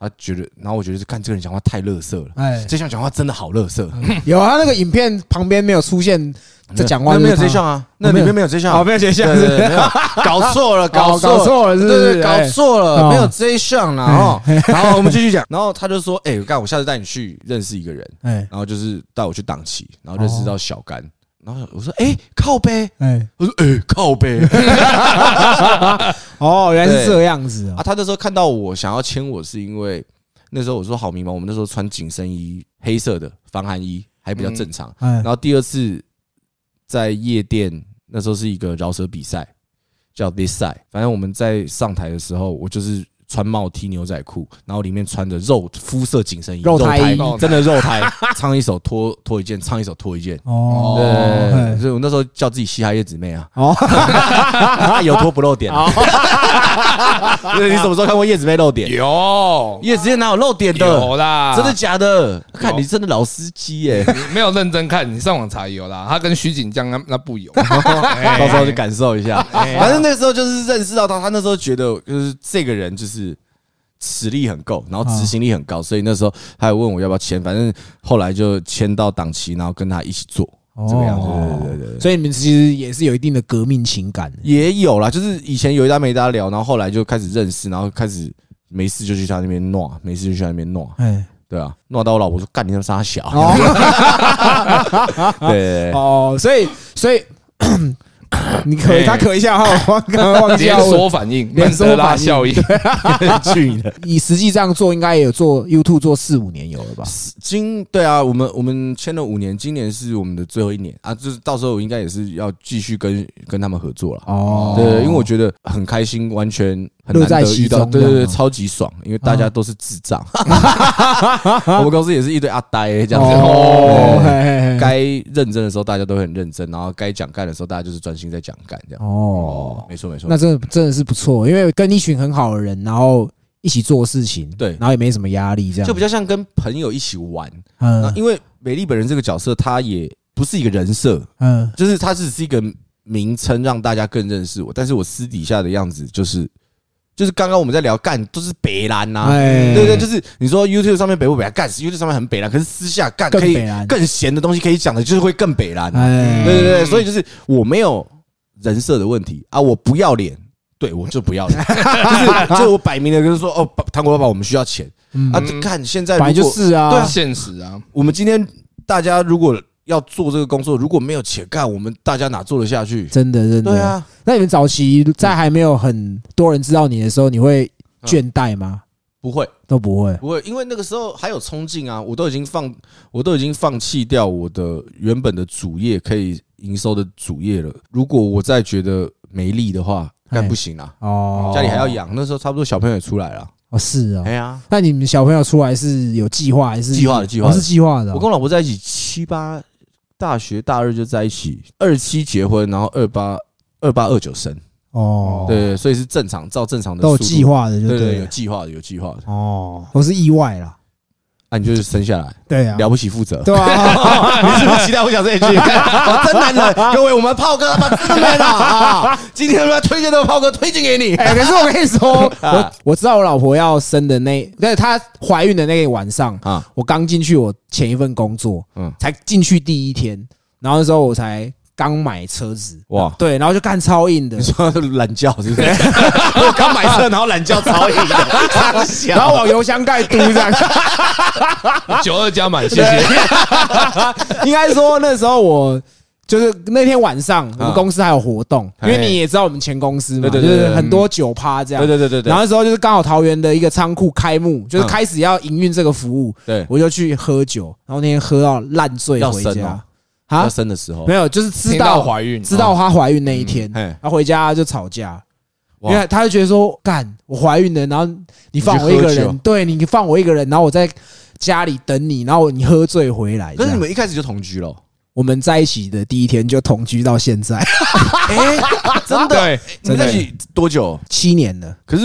他觉得，然后我觉得是看这个人讲话太乐色了。哎，这项讲话真的好乐色，有啊，那个影片旁边没有出现在讲话，那没有就是 J 他上啊，那里面没有这项没有这项。对对对，没有。搞错了，搞错。了搞错了，是不是？对对，搞哎。错了，哦。没有这一项啦。哦，然后我们继续讲，然后他就说：“哎，干，我下次带你去认识一个人。”哎。然后就是带我去档期，然后认识到小甘。然后我说：“哎，靠背。哎，”我说：“哎，靠背。哦，原来是这样子”啊，啊，他那时候看到我想要牵我，是因为那时候我说好迷茫，我们那时候穿紧身衣，黑色的防寒衣，还比较正常。嗯然，后第二次在夜店，那时候是一个饶舌比赛，叫 This Side。反正我们在上台的时候，我就是穿帽 T 牛仔裤，然后里面穿着肉肤色紧身衣，肉胎衣真的肉胎，唱一首脱脱一件，唱一首脱一件。哦对，所以我那时候叫自己嘻哈叶子妹啊，哦，有脱不露点。对，你什么时候看过叶子妹露点？有叶子妹哪有露点的？有啦，真的假的？看你真的老司机耶！你没有认真看，你上网查有啦。他跟徐锦江那那不有，到到时候去感受一下。反正那时候就是认识到他，他那时候觉得就是这个人就是实力很够，然后执行力很高，所以那时候他也问我要不要签，反正后来就签到档期，然后跟他一起做这个样子。对对对对。所以你们其实也是有一定的革命情感。也有啦，就是以前有一搭没一搭聊，然后后来就开始认识，然后开始没事就去他那边弄，没事就去他那边弄，哎，对啊，弄到我老婆说干你那傻小，哦 对对对哦，所以所以 你可以他咳一下哈，我刚刚忘记连。锁反应，连锁曼德拉反应效应，对，去你的。你实际这样做，应该也有做 YouTube 做四五年有了吧？今对啊，我们我们签了五年，今年是我们的最后一年。啊，就是到时候我应该也是要继续跟跟他们合作了。哦，对，因为我觉得很开心，完全很乐在其中对对对，超级爽，因为大家都是智障，我们公司也是一堆阿呆这样子。哦，该认真的时候大家都会很认真，然后该讲干的时候大家就是专心在讲干这样。哦，没错没错，那真的真的是不错，因为跟一群很好的人，然后一起做事情，对然后也没什么压力，这样就比较像跟朋友一起玩。嗯因为美丽本人这个角色，他也不是一个人设，嗯就是她只是一个名称，让大家更认识我。但是我私底下的样子就是，就是刚刚我们在聊干都是北蓝呐、哎。对对，就是你说 YouTube 上面北不北蓝，干 YouTube 上面很北蓝，可是私下干可以更闲的东西可以讲的，就是会更北蓝。哎。对对对，所以就是我没有人设的问题啊，我不要脸。对，我就不要脸，就是就我摆明了跟说哦，糖果爸爸，我们需要钱。嗯啊！就看现在本来就是啊，对啊。现实啊，我们今天大家如果要做这个工作，如果没有钱干，我们大家哪做得下去？真的真的。对，啊，那你们早期在还没有很多人知道你的时候，你会倦怠吗？不会都不会。不会，因为那个时候还有冲劲啊，我都已经放，我都已经放弃掉我的原本的主业可以营收的主业了。如果我再觉得没力的话，干哎不行啊，哦，家里还要养。那时候差不多小朋友也出来了，哦，是哦哎。呀，那你们小朋友出来是有计划还是计划的计划是计划的哦。我跟我老婆在一起七八，大学大二就在一起，二七结婚，然后二八二八二九生，哦，对，所以是正常，照正常的都有计划的，就对对，了。有计划的，有计划的。哦，都是意外啦。那你就是生下来，对啊，了不起负责。对啊，你是不是期待我讲这一句？我真男人，各位，我们炮哥他妈真的 man 啊！啊今天他妈推荐这个炮哥推荐给你。哎，可是我跟你说，啊我我知道我老婆要生的那，但是她怀孕的那个晚上，啊，我刚进去我前一份工作，嗯嗯，才进去第一天，然后那时候我才刚买车子，哇，对，然后就干超硬的。你，说懒觉是不是？我刚买车，然后懒觉超硬的，然后往油箱盖嘟这样。九二加满，谢谢。应该说那时候我就是那天晚上我们公司还有活动，因为你也知道我们前公司嘛，就是很多酒趴这样。对。对对对对。然后那时候就是刚好桃园的一个仓库开幕，就是开始要营运这个服务，对，我就去喝酒，然后那天喝到烂醉回家啊要，生的时候。没，有，就是知道怀孕，知道她怀孕那一天，嘿然后回家就吵架，因为她就觉得说，干我怀孕了，然后你放我一个人，对你放我一个人，然后我在家里等你，然后你喝醉回来，可是你们一开始就同居了，我们在一起的第一天就同居到现在。哎，真的，对，你们在一起多久？七年了，可是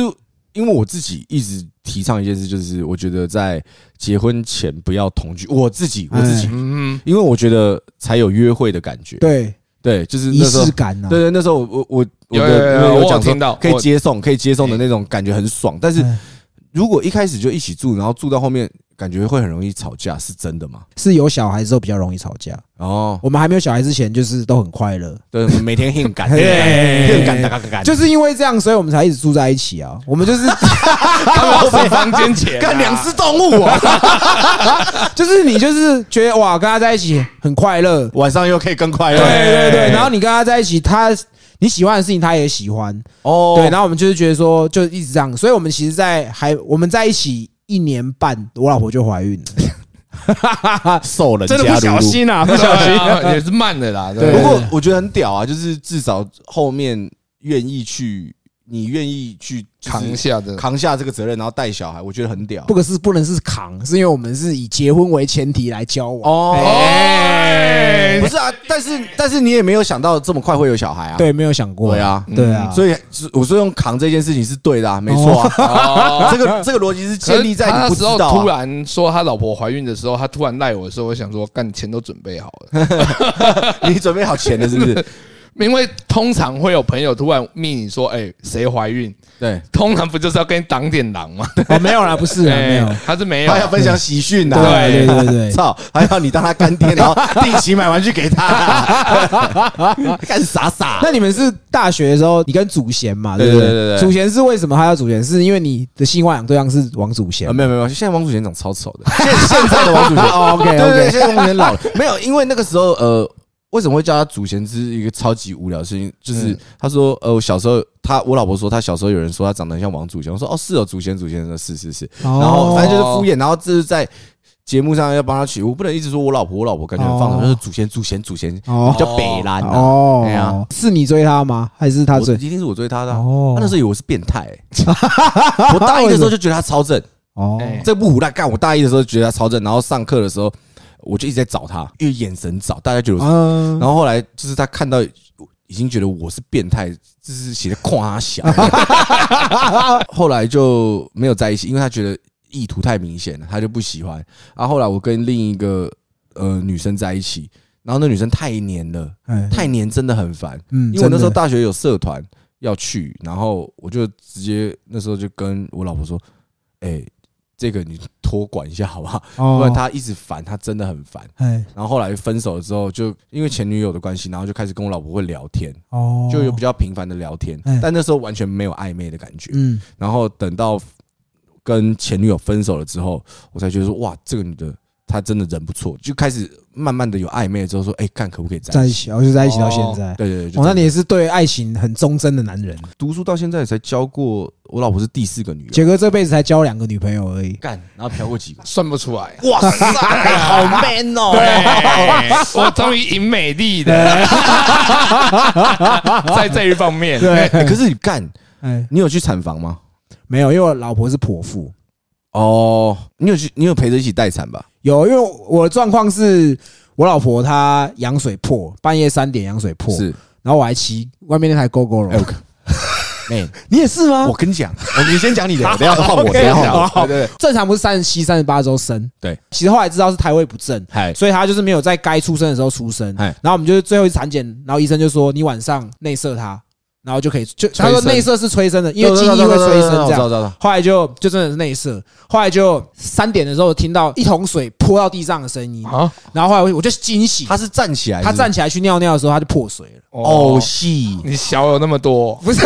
因为我自己一直提倡一件事，就是我觉得在结婚前不要同居。我自己，我自己，嗯，因为我觉得才有约会的感觉。对，对，就是仪式，感啊，对对，那时候我我我我有有有的有我讲听到可以接送，可以接送的那种感觉很爽。但是哎如果一开始就一起住，然后住到后面，感觉会很容易吵架，是真的吗？是有小孩之后比较容易吵架。哦，我们还没有小孩之前，就是都很快乐，对，每天很赶，对很赶，赶赶赶，就是因为这样，所以我们才一直住在一起啊。我们就是 他们要付房间钱啊，干两只动物啊！就是你就是觉得哇，跟他在一起很快乐，晚上又可以更快乐。对对对，然后你跟他在一起，他你喜欢的事情他也喜欢，哦对，然后我们就是觉得说，就一直这样，所以我们其实，在还我们在一起一年半，我老婆就怀孕了，受人真的 不小心啊，不不小心。也是慢的啦。不过我觉得很屌啊，就是至少后面愿意去你愿意去扛下的，扛下这个责任，然后带小孩，我觉得很屌。不可是不能是扛，是因为我们是以结婚为前提来交往。哦，哎不是啊，但是但是你也没有想到这么快会有小孩啊。对，没有想过。对，啊，对啊，所以是我说用扛这件事情是对的啊，没错啊。哦这个这个逻辑是建立在你不知道突啊。然说他老婆怀孕的时候，他突然赖我的时候，我想说，干钱都准备好了，你准备好钱了是不是？因为通常会有朋友突然密你说，哎，谁怀孕？对，通常不就是要跟你挡点狼吗？哦，没有啦，不是啊，没有哎。他是没有他，要分享喜讯呐。对对对对，操，还要你当他干爹，然后定期买玩具给他，干傻傻。那你们是大学的时候，你跟祖贤嘛，对对不对对对对祖贤是为什么他要祖贤？是因为你的性幻想对象是王祖贤啊，？没有没有，现在王祖贤长超丑的，现现在的王祖贤哦，OK 对对对，OK，现在王祖贤老了，没有，因为那个时候呃，为什么会叫他祖贤之一个超级无聊的事情，就是他说呃，我小时候他我老婆说他小时候有人说他长得很像王祖贤，我说哦是哦，祖贤祖贤的是是是，然然后反正就是敷衍，然后这是在节目上要帮他取，我不能一直说我老婆我老婆，感觉很放哦。手，就是祖贤祖贤祖贤，哦。叫北兰啊。哦。哎呀，是你追他吗？还是他追？一定是我追他的啊、哦。他那时候以为我是变态、欸。我大一的时候就觉得他超正，哦，哎这不胡乱干。我大一的时候觉得他超正，然后上课的时候我就一直在找他，因为眼神找，大家觉得我是。嗯，然后后来就是他看到已经觉得我是变态，就是写的夸他小，后来就没有在一起，因为他觉得意图太明显了，他就不喜欢。然后后来我跟另一个呃女生在一起，然后那女生太黏了，哎太黏真的很烦。嗯因为我那时候大学有社团要去，然后我就直接那时候就跟我老婆说：“哎、这个你托管一下好不好？哦不然他一直烦，他真的很烦。”哎然后后来分手了之后，就因为前女友的关系，然后就开始跟我老婆会聊天，哦，就有比较频繁的聊天哎，但那时候完全没有暧昧的感觉。嗯然后等到跟前女友分手了之后，我才觉得说：“哇，这个女的她真的人不错。”就开始慢慢的有暧昧之后，说：“哎，看可不可以在一起在一起，然后就在一起到现在？”。对对对，就哦，那你也是对爱情很忠贞的男人。读书到现在才交过，我老婆是第四个女友。杰哥这辈子才交两个女朋友而已。干，然后嫖过几个？算不出来。哇塞，好 man 哦！对，我终于赢美丽的，在这一方面，对，欸可是你干，哎，你有去产房吗？没有，因为我老婆是剖腹。哦，你有去，你有陪着一起待产吧？有，因为我的状况是我老婆她羊水破，半夜三点羊水破，是，然后我还骑外面那台 GoGo 哎，我 o 看，man，你也是吗我？跟你讲，我你先讲你的，等一下换我，等一下换我。对正常不是三十七、三十八周生？对，其实后来知道是胎位不正，嗨，所以他就是没有在该出生的时候出生。哎然后我们就是最后一次产检，然后医生就说你晚上内射他，然后就可以就他说内射是催生的，因为记忆会催生这样。后来就就真的是内射，后来就三点的时候听到一桶水泼到地上的声音，啊，然后后来我我就惊喜，他是站起来，他站起来去尿尿的时候他就破水了，哦，戏，你小有那么多，不是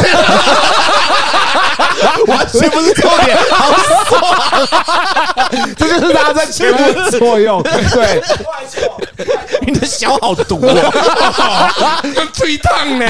完全不是重点，好 这就是他在前面的作用，对，你的小好毒哦。最烫呢。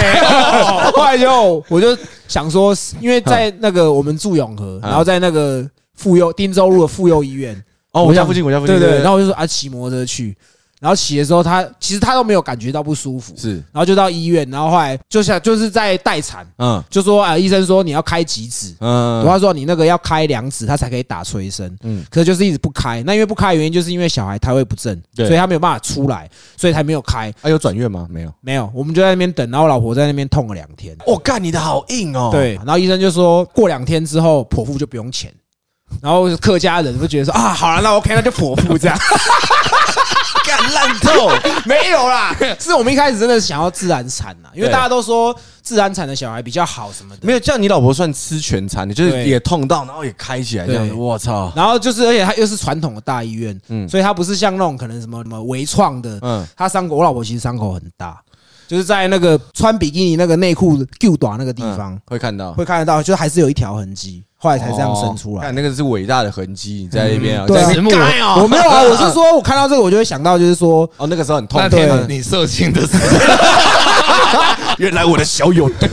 后来就我就想说，因为在那个我们住永和，然后在那个妇幼汀州路的妇幼医院，哦，我家附近，我家附近，对对，然后我就说啊，骑摩托车去，然后洗的时候他其实他都没有感觉到不舒服，是，然后就到医院，然后后来就像就是在待产，嗯就说啊，医生说你要开几指。嗯，他说你那个要开两指，他才可以打催生。嗯嗯，可是就是一直不开。那因为不开的原因，就是因为小孩胎位不正，对所以他没有办法出来，所以才没有开。啊，有转院吗？没有。没有，我们就在那边等，然后我老婆在那边痛了两天。我干，你的好硬哦。，对，然后医生就说过两天之后剖腹就不用钱。然后客家人就觉得说啊，好了，那 OK，那就剖腹这样。干烂透。没有啦，是我们一开始真的想要自然产呐，因为大家都说自然产的小孩比较好什么的。没有，这样你老婆算吃全餐，你就是也痛到，然后也开起来这样子。我操，然后就是，而且他又是传统的大医院，嗯。所以他不是像那种可能什么什么微创的，嗯，他伤口，我老婆其实伤口很大，就是在那个穿比基尼那个内裤 Q 短那个地方。嗯会看到，会看得到，就还是有一条痕迹，后来才这样生出来。看。那个是伟大的痕迹，你在那边啊，在那边我没有啊，我是说我看到这个，我就会想到就是说，哦，那个时候很痛。那，对你射精的时候，原来我的小有毒。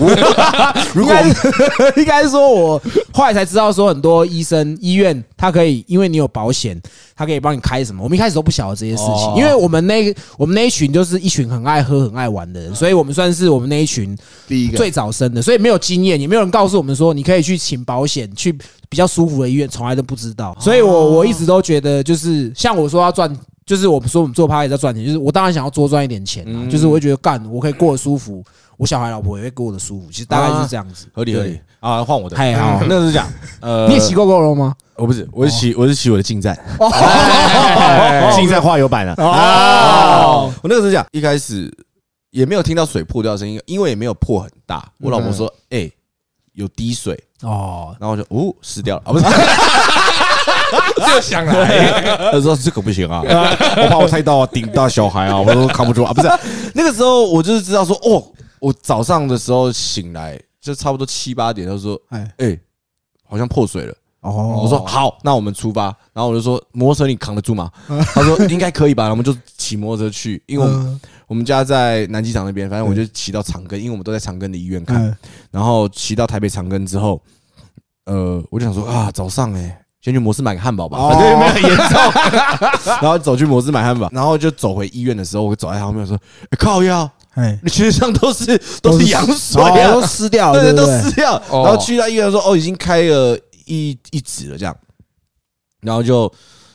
如果 应该说，我后来才知道说，很多医生医院他可以，因为你有保险，他可以帮你开什么。我们一开始都不晓得这些事情，哦因为我们那我们那一群就是一群很爱喝、很爱玩的人，所以我们算是我们那一群第一个最早生的，所以没有经验，也没有人告诉我们说你可以去请保险，去比较舒服的医院，从来都不知道。所以我我一直都觉得，就是像我说要赚。就是我们说我们做趴也在赚钱，就是我当然想要多赚一点钱啊，就是我会觉得干我可以过得舒服，我小孩老婆也会过得舒服，其实大概就是这样子。合理合理啊，换我的。嗨好那是讲，呃，你也骑过够了吗？我不是，我是骑，我是骑我的进站，哦 进站化油版的。哦，我那个是讲，一开始也没有听到水破掉的声音，因为也没有破很大。我老婆说：“哎，有滴水。哦”，然后我就哦死掉了。啊，不是，就想来，他说这可不行啊，我怕我猜到啊，顶到小孩啊，我都扛不住啊，不是。那个时候我就是知道说，哦，我早上的时候醒来就差不多七八点，他说：“哎，哎，好像破水了。”哦，我说好，那我们出发。然后我就说摩托车你扛得住吗？他说应该可以吧。我们就骑摩托车去，因为我们我们家在南机场那边，反正我就骑到长庚，因为我们都在长庚的医院看。嗯然后骑到台北长庚之后，呃，我就想说啊，早上哎，先去摩斯买个汉堡吧，哦反正也没有很严重。然后走去摩斯买汉堡，然后就走回医院的时候，我走在他后面说：“欸靠药，哎，你身上都是都是羊水都湿掉了，对对，都撕掉。哦然后去到医院说，哦，已经开了一一指了这样，然后就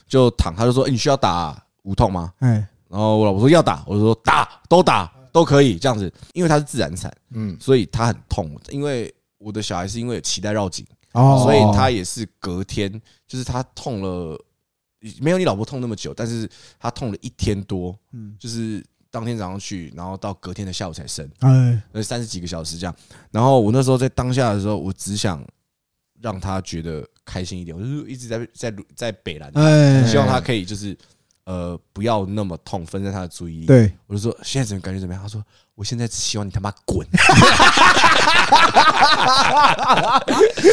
就躺，他就说，欸你需要打无痛吗？哎，然后我老婆说要打，我就说打都打都可以这样子，因为它是自然产，嗯，所以他很痛，因为我的小孩是因为有脐带绕颈，哦所以他也是隔天，就是他痛了，没有你老婆痛那么久，但是他痛了一天多，嗯就是当天早上去，然后到隔天的下午才生。哎，呃，三十几个小时这样。然后我那时候在当下的时候，我只想让他觉得开心一点，我就是一直在在在北兰，哎，希望他可以就是呃不要那么痛，分散他的注意力。，对，我就说现在怎么感觉怎么样？他说我现在只希望你他妈滚。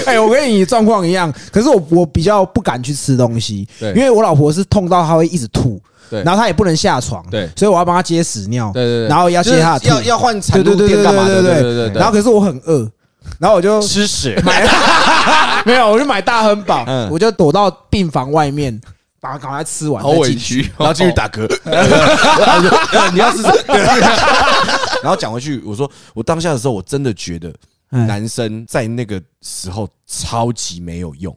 哎，我跟你状况一样，可是我我比较不敢去吃东西，因为我老婆是痛到她会一直吐，对然后她也不能下床，对所以我要帮她接屎尿，对对对，然后要接她的吐，就是要要换产褥对对对对垫干嘛的？对对对对对。然后可是我很饿，然后我就吃屎，买 没有，我就买大亨堡嗯，我就躲到病房外面，把它赶快吃完，好委进去。屈，然后继续打嗝 你要吃什么？然后讲回去，我说我当下的时候，我真的觉得哎男生在那个时候超级没有用。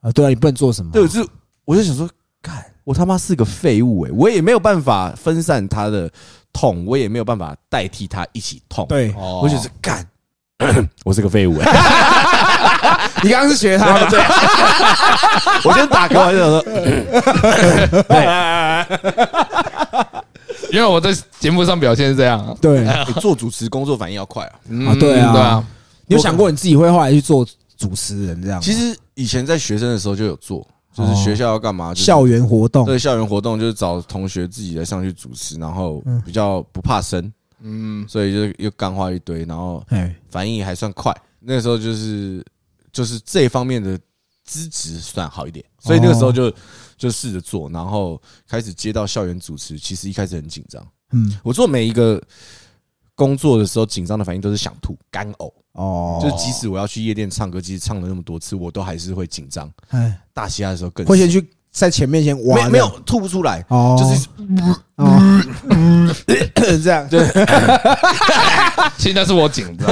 啊，对啊，你不能做什么？对，是我就想说，干，我他妈是个废物哎、我也没有办法分散他的痛，我也没有办法代替他一起痛。，对，哦我就是干，我是个废物哎、你刚刚是学他的？对，我先打嗝完就说，因为我在节目上表现是这样啊，对，你做主持工作反应要快啊。对啊。对啊，你有想过你自己会后来去做主持人这样？其实以前在学生的时候就有做，就是学校要干嘛，校园活动，对校园活动就是找同学自己来上去主持，然后嗯。比较不怕生，嗯，所以就又干话一堆，然后哎，反应也还算快。那个时候就是就是这方面的资质算好一点，所以那个时候就就试着做，然后开始接到校园主持。其实一开始很紧张，嗯，我做每一个工作的时候，紧张的反应都是想吐、干呕。哦，就是即使我要去夜店唱歌，其实唱了那么多次，我都还是会紧张。哎，大西亚的时候更会先去在前面先挖，没没有吐不出来，哦，就是哦，这样，对，现在是我紧张，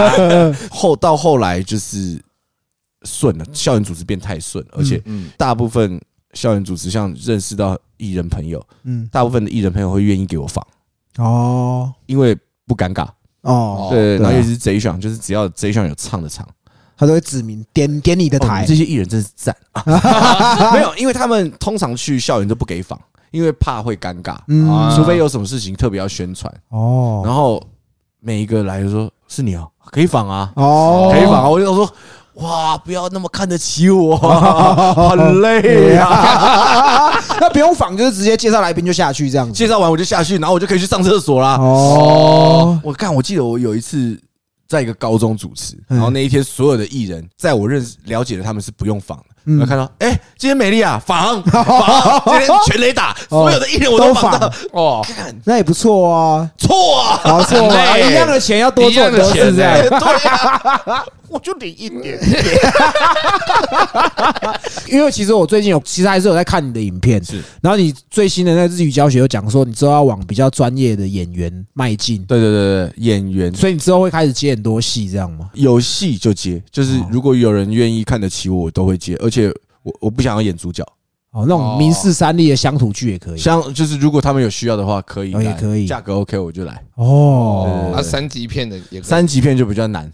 后到后来就是顺了，校园主持变太顺，而且嗯，大部分校园主持像认识到艺人朋友，嗯，大部分的艺人朋友会愿意给我放，哦，因为不尴尬。哦，对，然后尤其是 J 选，就是只要 J 选有唱的场，他都会指名点点你的台们这些艺人真是赞啊！没有，因为他们通常去校园都不给访，因为怕会尴尬，嗯，啊除非有什么事情特别要宣传。哦，然后每一个来就说：“是你哦，可以仿啊，哦，可以仿啊。”我就说：“哇，不要那么看得起我，很累啊。那不用仿，就是直接介绍来宾就下去这样”子。介绍完我就下去，然后我就可以去上厕所啦。哦，我看，我记得我有一次在一个高中主持，嗯。然后那一天所有的艺人，在我认识了解的他们是不用仿的。嗯。我看到，哎，今天美丽啊，访访，今天全雷打，所有的艺人我都仿的，哦，看那也不错啊，错啊，好错啊，一样的钱要多做很多事这样。对啊，我就领一点点。因为其实我最近有，其实还是有在看你的影片，是，然后你最新的那日语教学有讲说，你之后要往比较专业的演员迈进，对对对对，演员。所以你之后会开始接很多戏，这样吗？有戏就接，就是哦。如果有人愿意看得起我，我都会接，而且我我不想要演主角，哦，那种明示三立的乡土剧也可以。像就是如果他们有需要的话，可以，哦也可以价格 OK 我就来。哦，那，三级片的也可以，三级片就比较难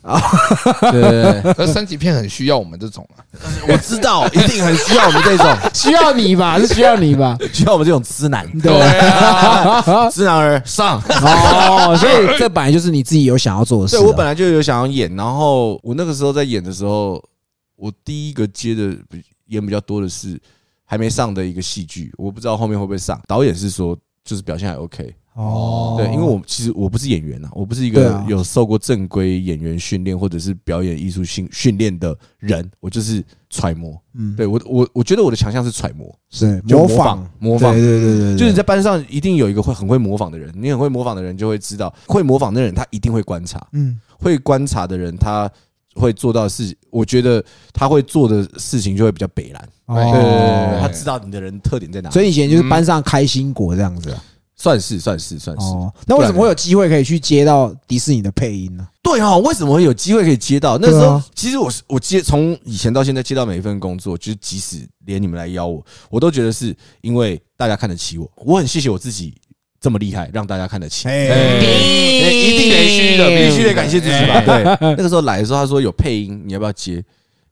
对 对对，可是三级片很需要我们这种啊。我知道，一定很需要我们这种，需要你吧？是需要你吧？需要我们这种直男，对啊，直男儿上。哦，所以这本来就是你自己有想要做的事啊。对我本来就有想要演，然后我那个时候在演的时候，我第一个接的比演比较多的是还没上的一个戏剧，我不知道后面会不会上。导演是说就是表现还 OK，哦，对，因为我其实我不是演员啊，我不是一个有受过正规演员训练或者是表演艺术训训练的人，我就是揣摩。嗯，对我我我觉得我的强项是揣摩，是模仿，模仿对。对对对，就是你在班上一定有一个会很会模仿的人，你很会模仿的人就会知道，会模仿的人他一定会观察，嗯会观察的人他会做到的事，我觉得他会做的事情就会比较北蓝。哦，他，知道你的人特点在哪，所以以前就是班上开心果这样子。算是算是算是。那为什么会有机会可以去接到迪士尼的配音呢？对哦，为什么会有机会可以接到？那时候其实我是我接从以前到现在接到每一份工作，就是即使连你们来邀我，我都觉得是因为大家看得起我，我很谢谢我自己这么厉害，让大家看得起。哎一定得须的，必须得感谢自己吧。对，那个时候来的时候，他说有配音，你要不要接？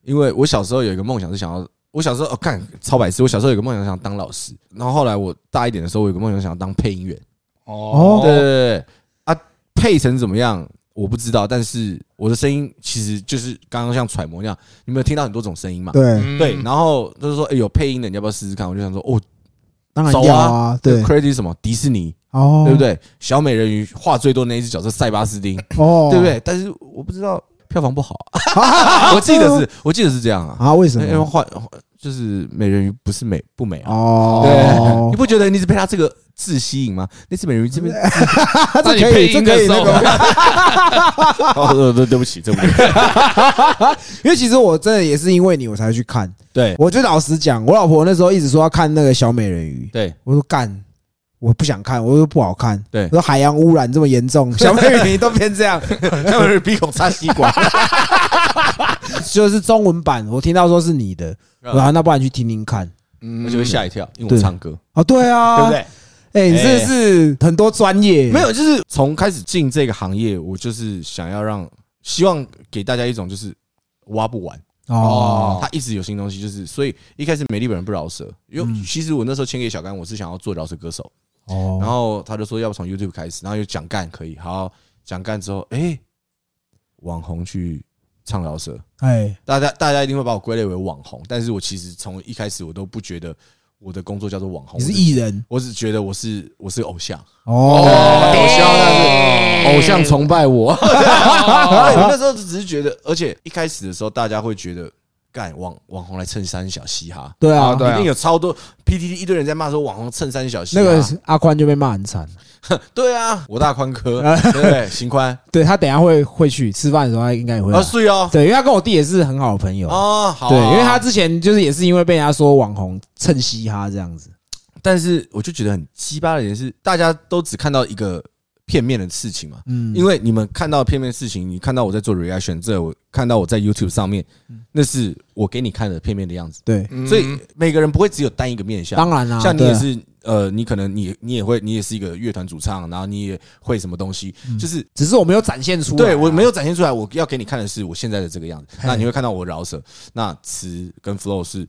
因为我小时候有一个梦想是想要，我小时候哦，看超白痴，我小时候有个梦想想当老师，然后后来我大一点的时候，我有个梦想想当配音员。哦对对对对啊，配成怎么样我不知道，但是我的声音其实就是刚刚像揣摩那样，你没有听到很多种声音嘛？对，嗯对，然后就是说，哎，有配音的，你要不要试试看？我就想说，哦，当然要啊，对，crazy 什么迪士尼，哦，对不？对？小美人鱼话最多的那一只角色塞巴斯汀，哦，对不对？但是我不知道票房不好啊，我记得是，我记得是这样啊，啊？为什么？因为换就是美人鱼不是美不美啊？哦，对，你不觉得你是被他这个字吸引吗？那只美人鱼这边，这可以，这可以那，个。哦，对对对不起，对不起，因为其实我真的也是因为你我才去看。对我就老实讲，我老婆那时候一直说要看那个小美人鱼，对我说干。我不想看，我又不好看。对。我说海洋污染这么严重，小美人鱼都变这样，小美人鱼鼻孔插吸管，就是中文版。我听到说是你的，我说啊那不然去听听看。嗯。我就会吓一跳，因为我唱歌，哦，对啊，对不？对？哎，你真的是很多专业，没有，就是从开始进这个行业，我就是想要让，希望给大家一种就是挖不完。哦，他一直有新东西，就是所以一开始美丽本人不饶舌，因为其实我那时候签给小甘，我是想要做饶舌歌手，哦，然后他就说要不从 YouTube 开始，然后又讲干可以，好讲干之后，哎，网红去唱饶舌，哎，大家大家一定会把我归类为网红，但是我其实从一开始我都不觉得我的工作叫做网红，你是艺人。我只觉得我是我是偶像，哦，偶像那是偶像崇拜我。对，我那时候只是觉得，而且一开始的时候，大家会觉得，干网网红来衬衫小嘻哈，对啊一定有超多 PTT 一堆人在骂说网红衬衫小嘻哈。那个阿宽就被骂很惨。对啊，我大宽哥，对不对？邢宽对他等一下会会去吃饭的时候，他应该也会来啊，。是哦，对，因为他跟我弟也是很好的朋友。哦，好啊，对，因为他之前就是也是因为被人家说网红蹭嘻哈这样子。但是我就觉得很鸡巴的点是，大家都只看到一个片面的事情嘛。嗯，因为你们看到片面的事情，你看到我在做 reaction，这我看到我在 YouTube 上面，那是我给你看的片面的样子。对，嗯所以每个人不会只有单一个面相。当然啦，像你也是，呃，你可能你你也会，你也是一个乐团主唱，然后你也会什么东西，就是只是我没有展现出来啊。对我没有展现出来。我要给你看的是我现在的这个样子。那你会看到我饶舌，那词跟 flow 是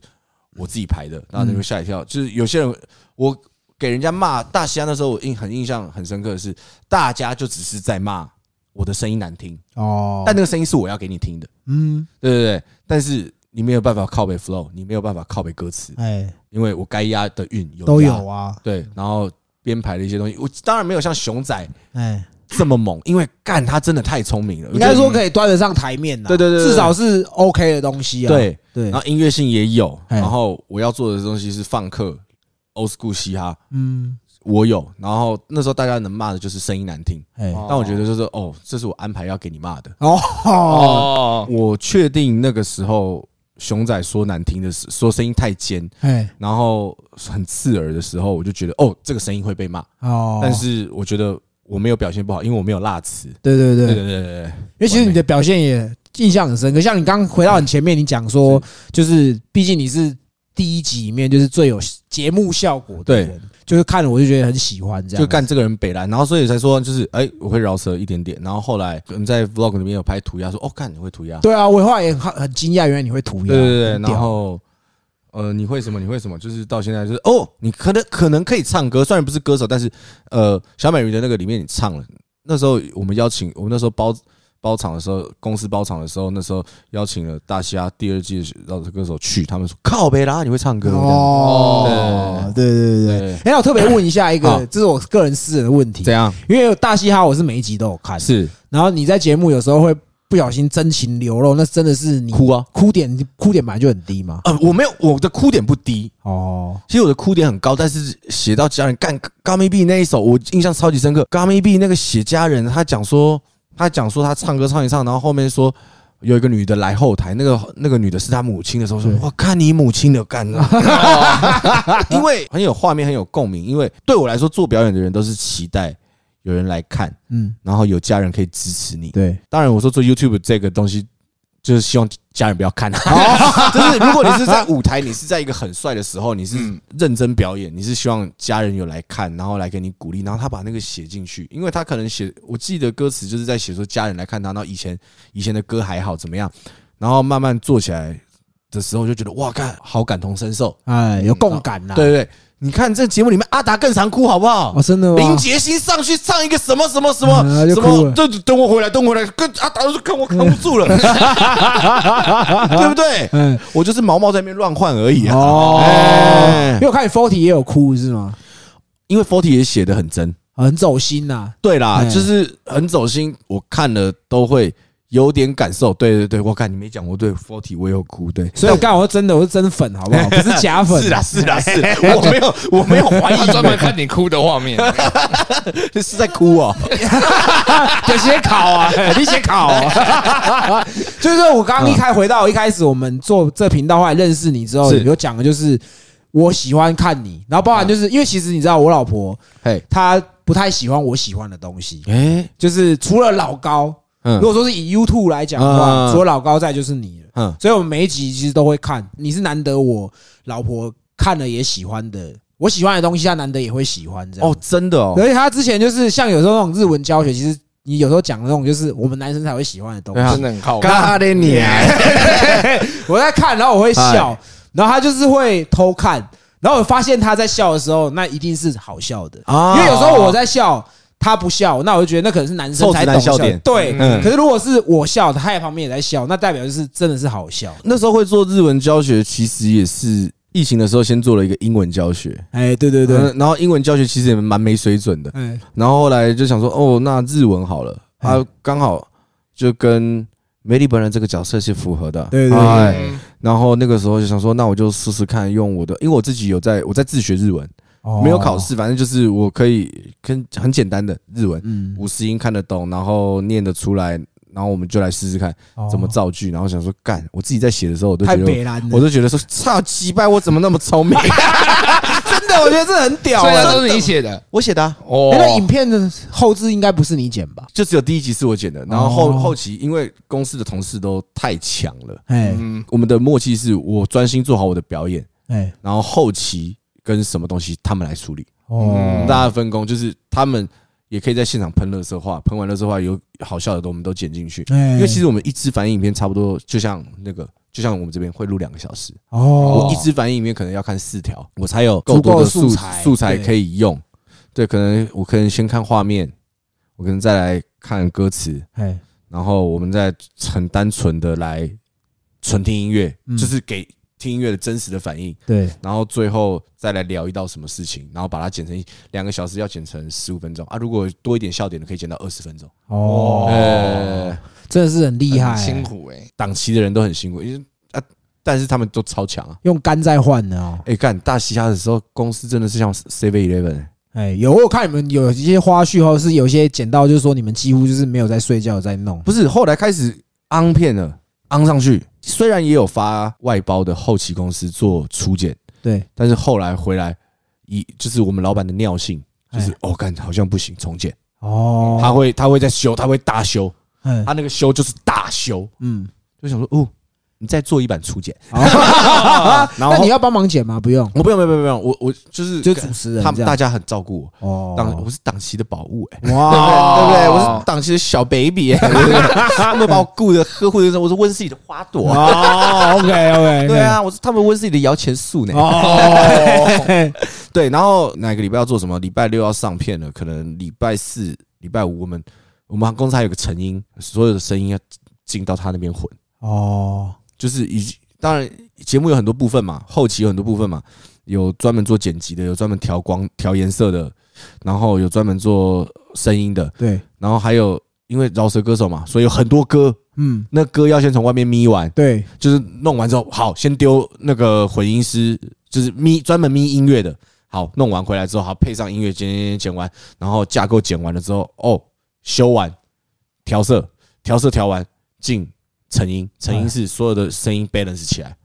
我自己排的，然后你会吓一跳。就是有些人我给人家骂大西安的时候，我印很印象很深刻的是，大家就只是在骂我的声音难听，哦，但那个声音是我要给你听的，嗯，对对对。但是你没有办法靠背 flow，你没有办法靠背歌词，哎，因为我该压的韵有都有啊，对，然后编排的一些东西，我当然没有像熊仔哎，这么猛，因为干他真的太聪明了，应该说可以端得上台面呐，对对对对至少是 OK 的东西啊。对，对。然，后音乐性也有，哎。然后我要做的东西是放克 old school 嘻哈，嗯，我有，然后那时候大家能骂的就是声音难听，哎，但我觉得就是哦，这是我安排要给你骂的。哦，哦，我确定那个时候熊仔说难听的时，说声音太尖，哎，然后很刺耳的时候，我就觉得哦，这个声音会被骂。哦，但是我觉得我没有表现不好，因为我没有辣词。对对对。对对对对对，因为其实你的表现也印象很深可，像你刚回到你前面，你讲说，就是毕竟你是第一集里面就是最有节目效果的对。人，就是看了我就觉得很喜欢这样，就干这个人北蓝，然后所以才说就是哎、我会饶舌一点点，然后后来可能在 vlog 里面有拍涂鸦，说哦干你会涂鸦，对啊，我后来也很很惊讶，原来你会涂鸦，对对对，然后呃你会什么你会什么，就是到现在就是哦你可能可能可以唱歌，虽然不是歌手，但是呃小美人鱼的那个里面你唱了，那时候我们邀请我们那时候包。包场的时候，公司包场的时候，那时候邀请了大虾第二季的歌手去，他们说靠北啦，你会唱歌哦，对对对对。对，哎，那我特别问一下一好。个，这是我个人私人的问题。怎，样？因为大嘻哈我是每一集都有看，是。然后你在节目有时候会不小心真情流露，那真的是你哭啊，哭点哭点本来就很低嘛。呃，我没有我的哭点不低，哦，其实我的哭点很高，但是写到家人干 Gummy B 那一首，我印象超级深刻。Gummy B 那个写家人，他讲说，他讲说他唱歌唱一唱，然后后面说有一个女的来后台，那个那个女的是他母亲的时候，说我看你母亲的干了，因为很有画面，很有共鸣。因为对我来说，做表演的人都是期待有人来看，嗯，然后有家人可以支持你。对，当然，我说做 YouTube 这个东西，就是希望家人不要看。就是如果你是在 舞台，你是在一个很帅的时候，你是嗯认真表演，你是希望家人有来看，然后来给你鼓励，然后他把那个写进去，因为他可能写，我记得歌词就是在写说家人来看他，然后以前以前的歌还好怎么样，然后慢慢做起来的时候就觉得哇，看好感同身受。哎，有共感呐。对对对，你看这节目里面阿达更常哭，好不好？哦，真的吗？林杰星上去唱一个什么什么什么什么，等等我回来，等我回来，跟阿达都看我扛不住了，对不对？嗯，我就是毛毛在那边乱换而已啊。哦，哎因为我看你 Forty 也有哭是吗？因为 Forty 也写的很真，很走心呐。对啦，哎就是很走心，我看了都会有点感受。对对对，我看你没讲，我对 Forty 我也有哭，对。所以我刚我是真的，我是真粉，好不好？不是假粉。是啦是啦 是啦，我没有我没有怀疑他专门看你哭的画面，你 是在哭哦。就写考啊，你写考啊。就是说我刚刚一开回到一开始，我们做这频道后来认识你之后，有讲的就是我喜欢看你，然后包含就是因为其实你知道我老婆嘿，她不太喜欢我喜欢的东西，哎，就是除了老高，嗯如果说是以 YouTube 来讲的话，嗯除了老高在就是你了。嗯，所以我们每一集其实都会看，你是难得我老婆看了也喜欢的，我喜欢的东西，她难得也会喜欢这样。哦，真的哦，而且她之前就是像有时候那种日文教学，其实你有时候讲的那种就是我们男生才会喜欢的东西。真的很靠谱。嘎的你，我在看，然后我会笑哎，然后她就是会偷看，然后我发现她在笑的时候，那一定是好笑的，啊因为有时候我在笑。她不笑，那我就觉得那可能是男生才懂笑。点。对，嗯。可是如果是我笑，他在旁边也在笑，那代表就是真的是好笑。那时候会做日文教学，其实也是疫情的时候先做了一个英文教学。哎，对对对，嗯然后英文教学其实也蛮没水准的。哎，然后后来就想说，哦，那日文好了，他，刚好就跟梅丽本人这个角色是符合的。对对对。然后那个时候就想说，那我就试试看用我的，因为我自己有在我在自学日文，哦。没有考，试，反正就是我可以跟很简单的日文，嗯，五十音看得懂，然后念得出来，然后我们就来试试看怎么哦造句。然后想说，干，我自己在写的时候，我都太觉得我都觉得说，操鸡掰，我怎么那么聪明？真的，我觉得这很屌啊。所以都是你写的？我写的、啊，哦。哎，那影片的后置应该不是你剪吧？就只有第一集是我剪的，然后后哦。后期因为公司的同事都太强了，哎嗯，我们的默契是我专心做好我的表演，哎，然后后期跟什么东西他们来处理，哦。大家分工就是他们也可以在现场喷乐色话，喷完乐色话有好笑的都我们都剪进去，哎。因为其实我们一支反应影片差不多就像那个。就像我们这边会录两个小时，哦。我一支反应影片可能要看四条，我才有够多的素素材。素材可以用。对，可能我可能先看画面，我可能再来看歌词，哎然后我们再很单纯的来纯听音乐，嗯。就是给听音乐的真实的反应，对，然后最后再来聊一道什么事情，然后把它剪成两个小时，要剪成十五分钟啊。如果多一点笑点的，可以剪到二十分钟。哦，呃，真的是很厉害、很辛苦哎，档期的人都很辛苦，因为啊，但是他们都超强啊。用肝在换的哦。哎，干大嘻哈的时候，公司真的是像 Seven Eleven，哎，有我看你们有一些花絮，或者是有一些剪到，就是说你们几乎就是没有在睡觉，在弄。不是后来开始昂片了，昂上去，虽然也有发外包的后期公司做初检，对，但是后来回来，以就是我们老板的尿性，就是哎哦，干好像不行，重检，哦，他会他会在修，他会大修，嗯他那个修就是大修，嗯，就想说哦，你再做一版初剪，那你要帮忙剪吗？不用，我不用不用不用，我我就是就主持人他们大家很照顾我，哦。档我是档期的宝物哎。哇，对不对？我是档期的小 baby，他们把我顾的呵护的，我是温室里的花朵。哦，OK OK，对，啊，我是他们温室里的摇钱树呢。哦，对，然后哪个礼拜要做什么？礼拜六要上片了，可能礼拜四、礼拜五我们我们公司还有个成音，所有的声音要进到他那边混，哦，就是以当然节目有很多部分嘛，后期有很多部分嘛，有专门做剪辑的，有专门调光、调颜色的，然后有专门做声音的，对，然后还有因为饶舌歌手嘛，所以有很多歌，嗯，那歌要先从外面咪完，对，就是弄完之后，好，先丢那个混音师，就是咪专门咪音乐的，好，弄完回来之后，好配上音乐，剪剪剪剪完，然后架构剪完了之后，哦，修完，调色，调色调完，进成音，成音是所有的声音 balance 起来，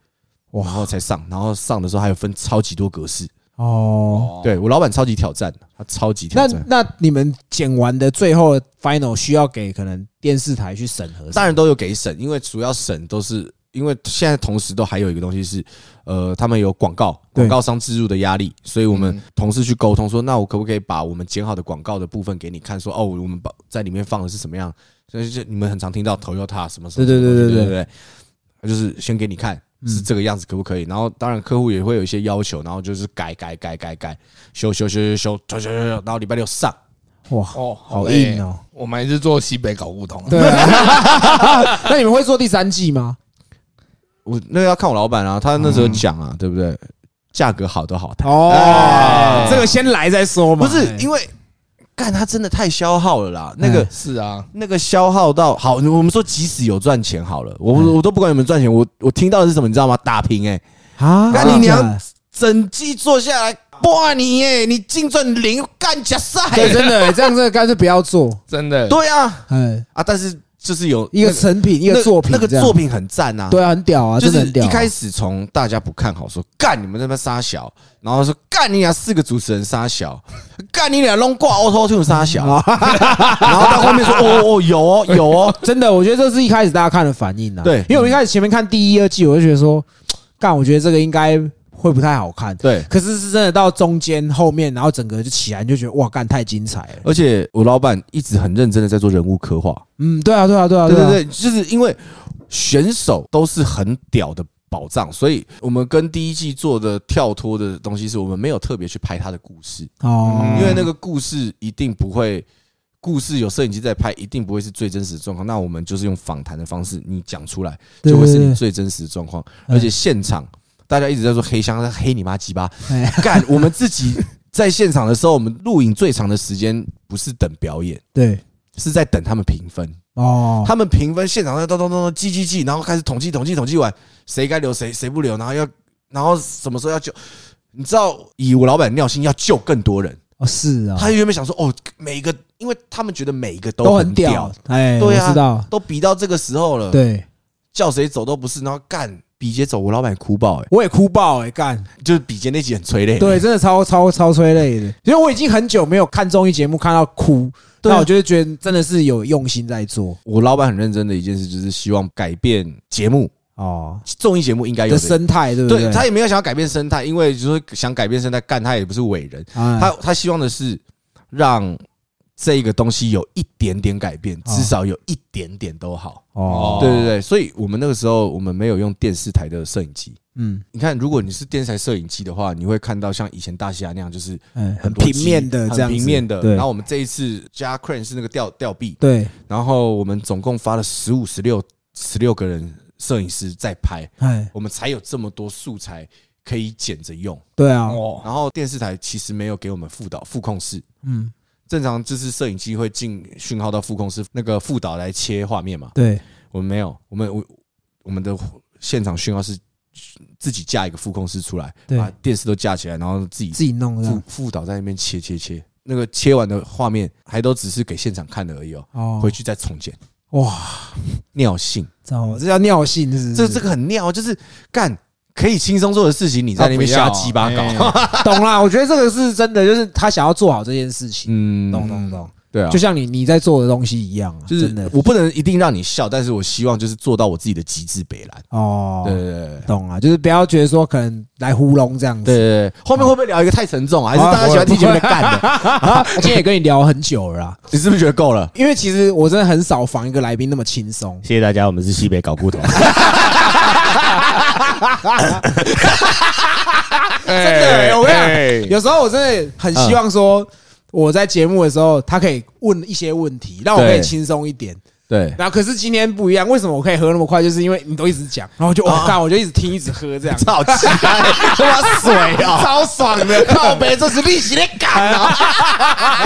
哇然后才上，然后上的时候还有分超级多格式，哦。对我老板超级挑战，他超级挑那战，那你们剪完的最后 final 需要给可能电视台去审核？当然都有给审，因为主要审都是因为现在同时都还有一个东西是，呃，他们有广告广告商植入的压力，所以我们同事去沟通说，那我可不可以把我们剪好的广告的部分给你看，说哦，我们把在里面放的是什么样？所以就你们很常听到 Toyota 什么什么，对对对对对对就是先给你看是这个样子，可不可以？然后当然客户也会有一些要求，然后就是改改改改改，修修修修修修修修，然后礼拜六上。哇，哦，好累硬哦。我们还是做西北搞不同。对啊，那你们会做第三季吗？我那要看我老板啊，他那时候讲啊，对不对？价格好都好谈，哦哎，这个先来再说嘛。不是哎因为干他真的太消耗了啦。那个哎是啊，那个消耗到好，我们说即使有赚钱好了，我嗯我都不管有没有赚钱，我我听到的是什么，你知道吗？打平哎，啊干你娘整季做下来，哇你耶，你净赚零干假赛，对，真的这样，这个干脆不要做。真的。对啊。哎，啊，但是就是有一个成品，一个作品，那个作品很赞啊，对啊，很屌啊，就是。一开始从大家不看好，说干你们那边杀小，然后说干你俩四个主持人杀小，干你俩弄挂 Auto Tune 杀小，然后到后面说哦哦有哦有哦，真的，我觉得这是一开始大家看的反应啊。对因为我一开始前面看第一、二季，我就觉得说，干，我觉得这个应该会不太好看。对，可是是真的到中间后面，然后整个就起来，你就觉得哇，干太精彩了。而且我老板一直很认真的在做人物刻画，嗯，对啊，对啊，对啊，啊对对对，就是因为选手都是很屌的宝藏，所以我们跟第一季做的跳脱的东西是我们没有特别去拍他的故事，哦，因为那个故事一定不会，故事有摄影机在拍，一定不会是最真实的状况。那我们就是用访谈的方式，你讲出来就会是你最真实的状况。嗯而且现场大家一直在说黑箱，黑你妈鸡巴哎 干！我们自己在现场的时候，我们录影最长的时间不是等表演，对是在等他们评分。哦，他们评分现场在咚咚咚咚记记记，然后开始统计统计统计完，谁该留谁谁不留，然后要然后什么时候要救。你知道，以我老板尿性，要救更多人。哦是啊，他原本想说，哦，每一个，因为他们觉得每一个都很很屌，哎，对啊知道，都比到这个时候了，对，叫谁走都不是，然后干比杰走，我老板也哭爆，哎，我也哭爆哎，干，就是比杰那集很催泪，对，真的超超超催泪的，因为我已经很久没有看综艺节目看到哭，那我就会觉得真的是有用心在做。我老板很认真的一件事，就是希望改变节目，哦。综艺节目应该有的。生态，对不对？他也没有想要改变生态，因为就是想改变生态，干他也不是伟人，他他他希望的是让这个东西有一点点改变，哦。至少有一点点都好。哦，对对对，所以我们那个时候我们没有用电视台的摄影机。嗯。你看，如果你是电视台摄影机的话，你会看到像以前大西洋那样，就是嗯，很平面的机这样平面的。然后我们这一次加 crane 是那个吊吊臂，对，然后我们总共发了十五、十六、十六个人摄影师在拍，哎，我们才有这么多素材可以剪着用。对啊，哦，然后电视台其实没有给我们副导副控室，嗯，正常就是摄影机会进讯号到副控室，那个副导来切画面嘛。对，我们没有，我们我我们的现场讯号是自己架一个副控室出来，对。把电视都架起来，然后自己自己弄的副副导在那边切切切，那个切完的画面还都只是给现场看的而已哦，哦。回，去再重剪，哇，尿性，糟，这叫尿性？这这个很尿，就是干可以轻松做的事情，你在那边瞎鸡巴搞，哎 懂啦，我觉得这个是真的，就是他想要做好这件事情，嗯，懂懂懂，对啊，就像你你在做的东西一样啊，就是我不能一定让你笑，但是我希望就是做到我自己的极致北蓝。哦，对对对对懂了，就是不要觉得说可能来糊弄这样子。对对对，后面会不会聊一个太沉重啊？还是大家喜欢听前面的干的？啊，今天也跟你聊很久了啦，你是不是觉得够了？因为其实我真的很少访一个来宾那么轻松。谢谢大家，我们是西北搞骨头。真的我跟你讲有时候我真的很希望说，我在节目的时候，他可以问一些问题，让我可以轻松一点。对，然后可是今天不一样，为什么我可以喝那么快？就是因为你都一直讲，然后我就我干，我就一直听，一直喝这样。操鸡巴，他妈水啊！超爽的，靠杯，这是利息的感啊！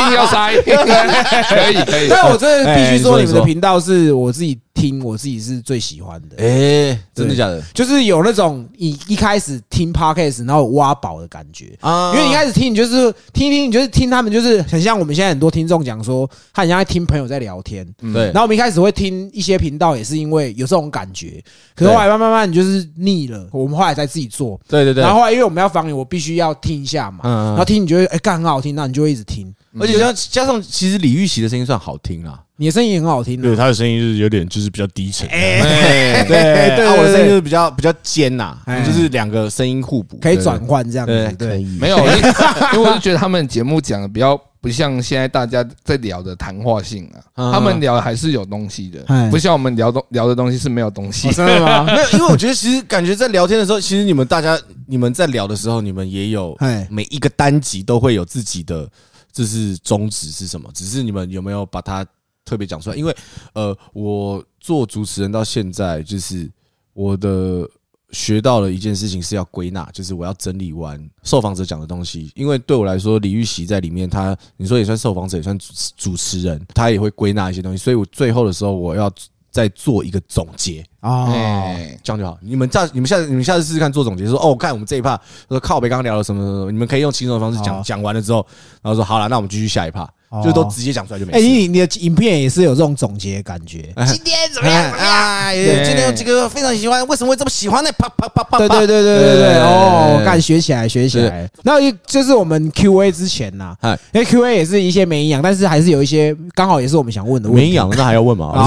硬要塞，可以可以。但我真的必须说你们的频道是我自己听，我自己是最喜欢的。哎，真的假的？就是有那种你一开始听 podcast，然后挖宝的感觉。啊因为一开始听，你就是听一听，你就是听他们，就是很像我们现在很多听众讲说，他很像在听朋友在聊天。对然后我们一开始会听一些频道，也是因为有这种感觉。可是后来慢慢慢，你就是腻了。我们后来才自己做。对对对然，后后来因为我们要防你，我必须要听一下嘛。嗯嗯然后听你觉得哎干很好听，那你就会一直听。而且加加上，其实李玉玺的声音算好听啊。你的声音也很好听啊。对，他的声音就是有点就是比较低沉。哎，对 对，对啊我的声音就是比较比较尖呐哎，就是两个声音互补，可以转换这样对子。对，没有，因为我就觉得他们节目讲的比较不像现在大家在聊的谈话性啊，嗯他们聊的还是有东西的哎，不像我们聊东聊的东西是没有东西哦。真的吗？没有，因为我觉得其实感觉在聊天的时候，其实你们大家你们在聊的时候，你们也有哎，每一个单集都会有自己的，这是宗旨是什么，只是你们有没有把它特别讲出来？因为呃，我做主持人到现在，就是我的学到了一件事情是要归纳，就是我要整理完受访者讲的东西。因为对我来说，李玉玺在里面，他你说也算受访者，也算主主持人，他也会归纳一些东西，所以我最后的时候我要再做一个总结。哦，哎，这样就好。你们下你们下次你们下次试试看做总结，说哦，看我们这一趴，说靠北刚刚聊了什么什么，什么你们可以用轻松的方式讲，好讲完了之后，然后说好了，那我们继续下一趴，哦就都直接讲出来就没哎，事。你你的影片也是有这种总结的感觉。今天怎么样？怎么样？哎，今天有几个非常喜欢，为什么会这么喜欢呢？啪啪啪啪！对对对对对对对，哦，干学起来学起是来。那就是我们 Q A 之前呐嗨，因为 Q A 也是一些没营养，但是还是有一些刚好也是我们想问的问题。没营养，那还要问吗？啊，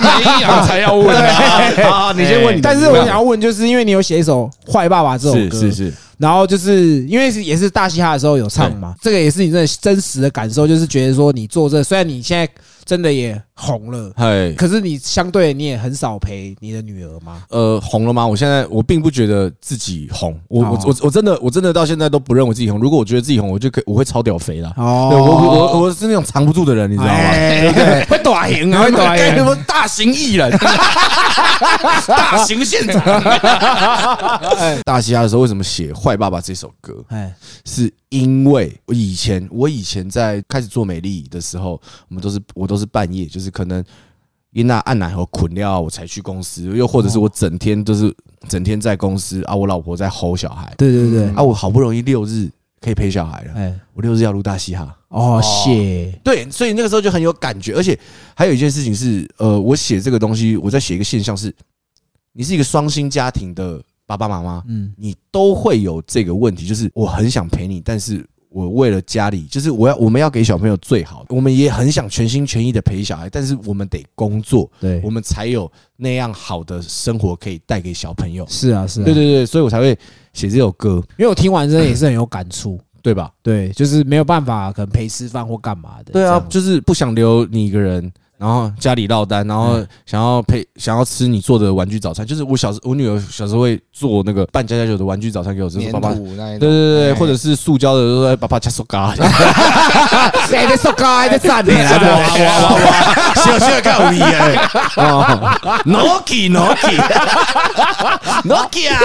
没养才要问啊。啊，你先问你的。但是我想要问，就是因为你有写一首《坏爸爸》这首歌，是是是，然后就是因为是也是大嘻哈的时候有唱嘛，这个也是你真的真实的感受，就是觉得说你做这，虽然你现在真的也红了，哎。可是你相对你也很少陪你的女儿吗。呃，红了吗？我现在我并不觉得自己红，我我哦我我真的我真的到现在都不认为自己红。如果我觉得自己红，我就可以我会超屌肥了。哦我我我我是那种藏不住的人，你知道吗？会短型啊，会短型什。么大型艺人，大型现场。大西哈的时候为什么写《坏爸爸》这首歌？哎，是因为我以前我以前在开始做美丽的时候，我们都是我都是半夜，就是可能因那按奶和捆掉我才去公司，又或者是我整天都是整天在公司啊，我老婆在吼小孩。对对对，啊，我好不容易六日可以陪小孩了，哎，我六日要录大嘻哈。哦，写，对，所以那个时候就很有感觉，而且还有一件事情是，呃，我写这个东西，我在写一个现象是，你是一个双薪家庭的爸爸妈妈，嗯，你都会有这个问题，就是我很想陪你，但是我为了家里，就是我要我们要给小朋友最好的，我们也很想全心全意的陪小孩，但是我们得工作，对我，们才有那样好的生活可以带给小朋友。是啊是啊，对对对，所以我才会写这首歌，因为我听完真的也是很有感触。对吧？对，就是没有办法，可能陪吃饭或干嘛的。对啊，就是不想留你一个人，然后家里落单，然后想要配想要吃你做的玩具早餐，就是我小时我女儿小时候会做那个半家家酒的玩具早餐给我吃，粘爸爸。对对对，哎。或者是塑胶的，说爸爸加手嘎，谁在说高还在赞你 哇啦？哇哇 哇，小小看有哎，Nokia Nokia Nokia，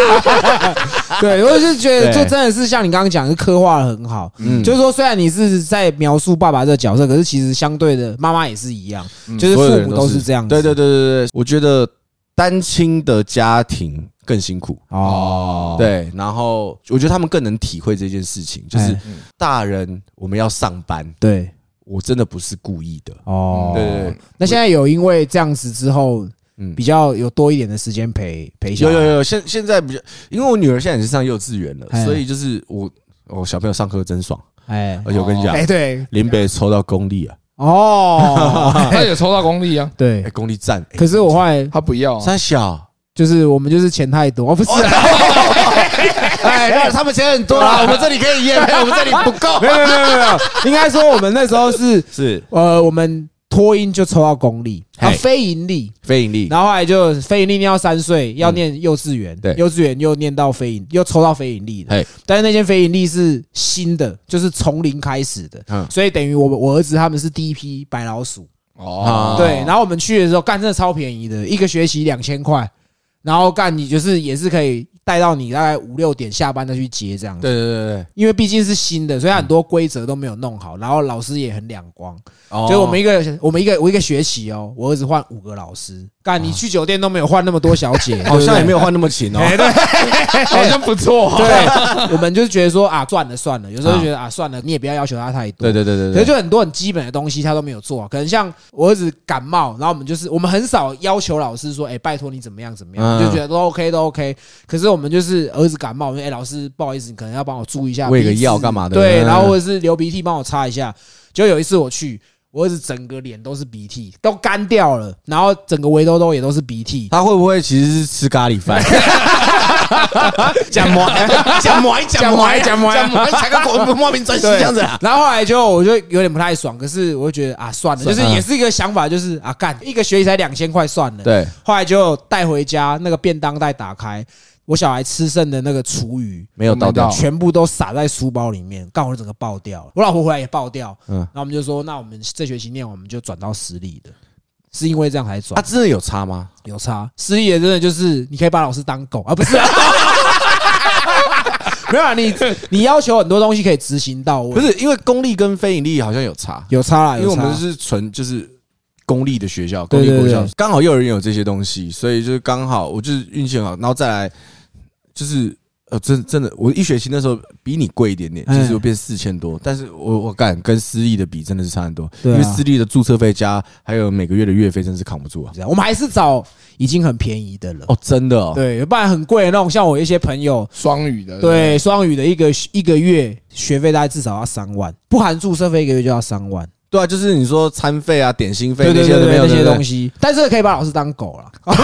对，我就觉得对。就真的是像你刚刚讲，是刻画的很好。嗯。就是说，虽然你是在描述爸爸这个角色，可是其实相对的妈妈也是一样，就是父母人都是这样子。对对对对对，我觉得单亲的家庭更辛苦。哦，对，然后我觉得他们更能体会这件事情，就是哎。大人我们要上班，对。我真的不是故意的。哦，对对对，那现在有因为这样子之后，嗯。比较有多一点的时间陪陪小孩。有有有，现现在比较，因为我女儿现在也是上幼稚园了，哎。所以就是我我小朋友上课真爽，哎。而且我跟你讲，哎，对。林北抽到公立啊，哦，他也抽到功力啊，对。哎，。公立站，哎。可是我后来他不要啊，三小，就是我们就是钱太多，哦不是。啊，哎，那他们钱很多啦，我们这里可以验，我们这里不够。没，有没有没有没有，应该说我们那时候是是。呃，我们托婴就抽到公立，啊嘿非盈利，非盈利，然后后来就非盈利念到三岁，要念幼稚园，对。幼稚园又念到非盈，又抽到非盈利的。嘿，但是那间非盈利是新的，就是从零开始的，嗯。所以等于我我儿子他们是第一批白老鼠，哦，对，然后我们去的时候干真的超便宜的，一个学期两千块，然后干你就是也是可以带到你大概五六点下班再去接这样子，对对对对，因为毕竟是新的，所以很多规则都没有弄好，然后老师也很两光，哦。就我们一个我们一个我一个学期哦，我儿子换五个老师，干你去酒店都没有换那么多小姐，好像也没有。换那么勤哦，哎，对。好像不错，对，我们就是觉得说啊，算了算了，有时候就觉得啊，算了，你也不要要求他太多。对对对对可是对，就很多很基本的东西他都没有做啊，可能像我儿子感冒，然后我们就是我们很少要求老师说，哎，拜托你怎么样怎么样，嗯。就觉得都 OK 都 OK。可是我们就是儿子感冒，我们哎老师不好意思，你可能要帮我注意一下，喂个药干嘛的对，嗯然后或者是流鼻涕帮我擦一下。就有一次我去，我儿子整个脸都是鼻涕，都干掉了，然后整个围兜兜也都是鼻涕。他会不会其实是吃咖喱饭？讲馍，讲馍，讲馍，讲馍讲馍，才个国莫名专心 这样子啊。然后后来就我就有点不太爽，可是我就觉得啊，算了，就是也是一个想法，就是啊，干一个学期才两千块算了。对，后来就带回家，那个便当袋打开，我小孩吃剩的那个厨余。没有倒掉哦。全部都撒在书包里面，刚好就整个爆掉了。我老婆回来也爆掉，嗯然后我们就说，那我们这学期念，我们就转到私立的，是因为这样才他转，真的有差吗？有差。私立的真的就是你可以把老师当狗啊，不是、啊？没有啊，你你要求很多东西可以执行到位，不是，因为公立跟非盈利好像有差，有差啦，因为我们是纯就是公立的学校，公立国校对，刚好幼儿园有这些东西，所以就是刚好我就是运气很好，然后再来就是。呃，真真的，我一学期那时候比你贵一点点，哎就是我变四千多，但是我我敢跟私立的比，真的是差很多，因为私立的注册费加还有每个月的月费，真是扛不住啊！这样，我们还是找已经很便宜的了。哦，真的哦，对，不然很贵的那种，像我一些朋友，双语的，对双语的一个一个月学费大概至少要三万，不含注册费一个月就要三万。对啊，就是你说餐费啊、点心费对那些那些东。西，但是可以把老师当狗了。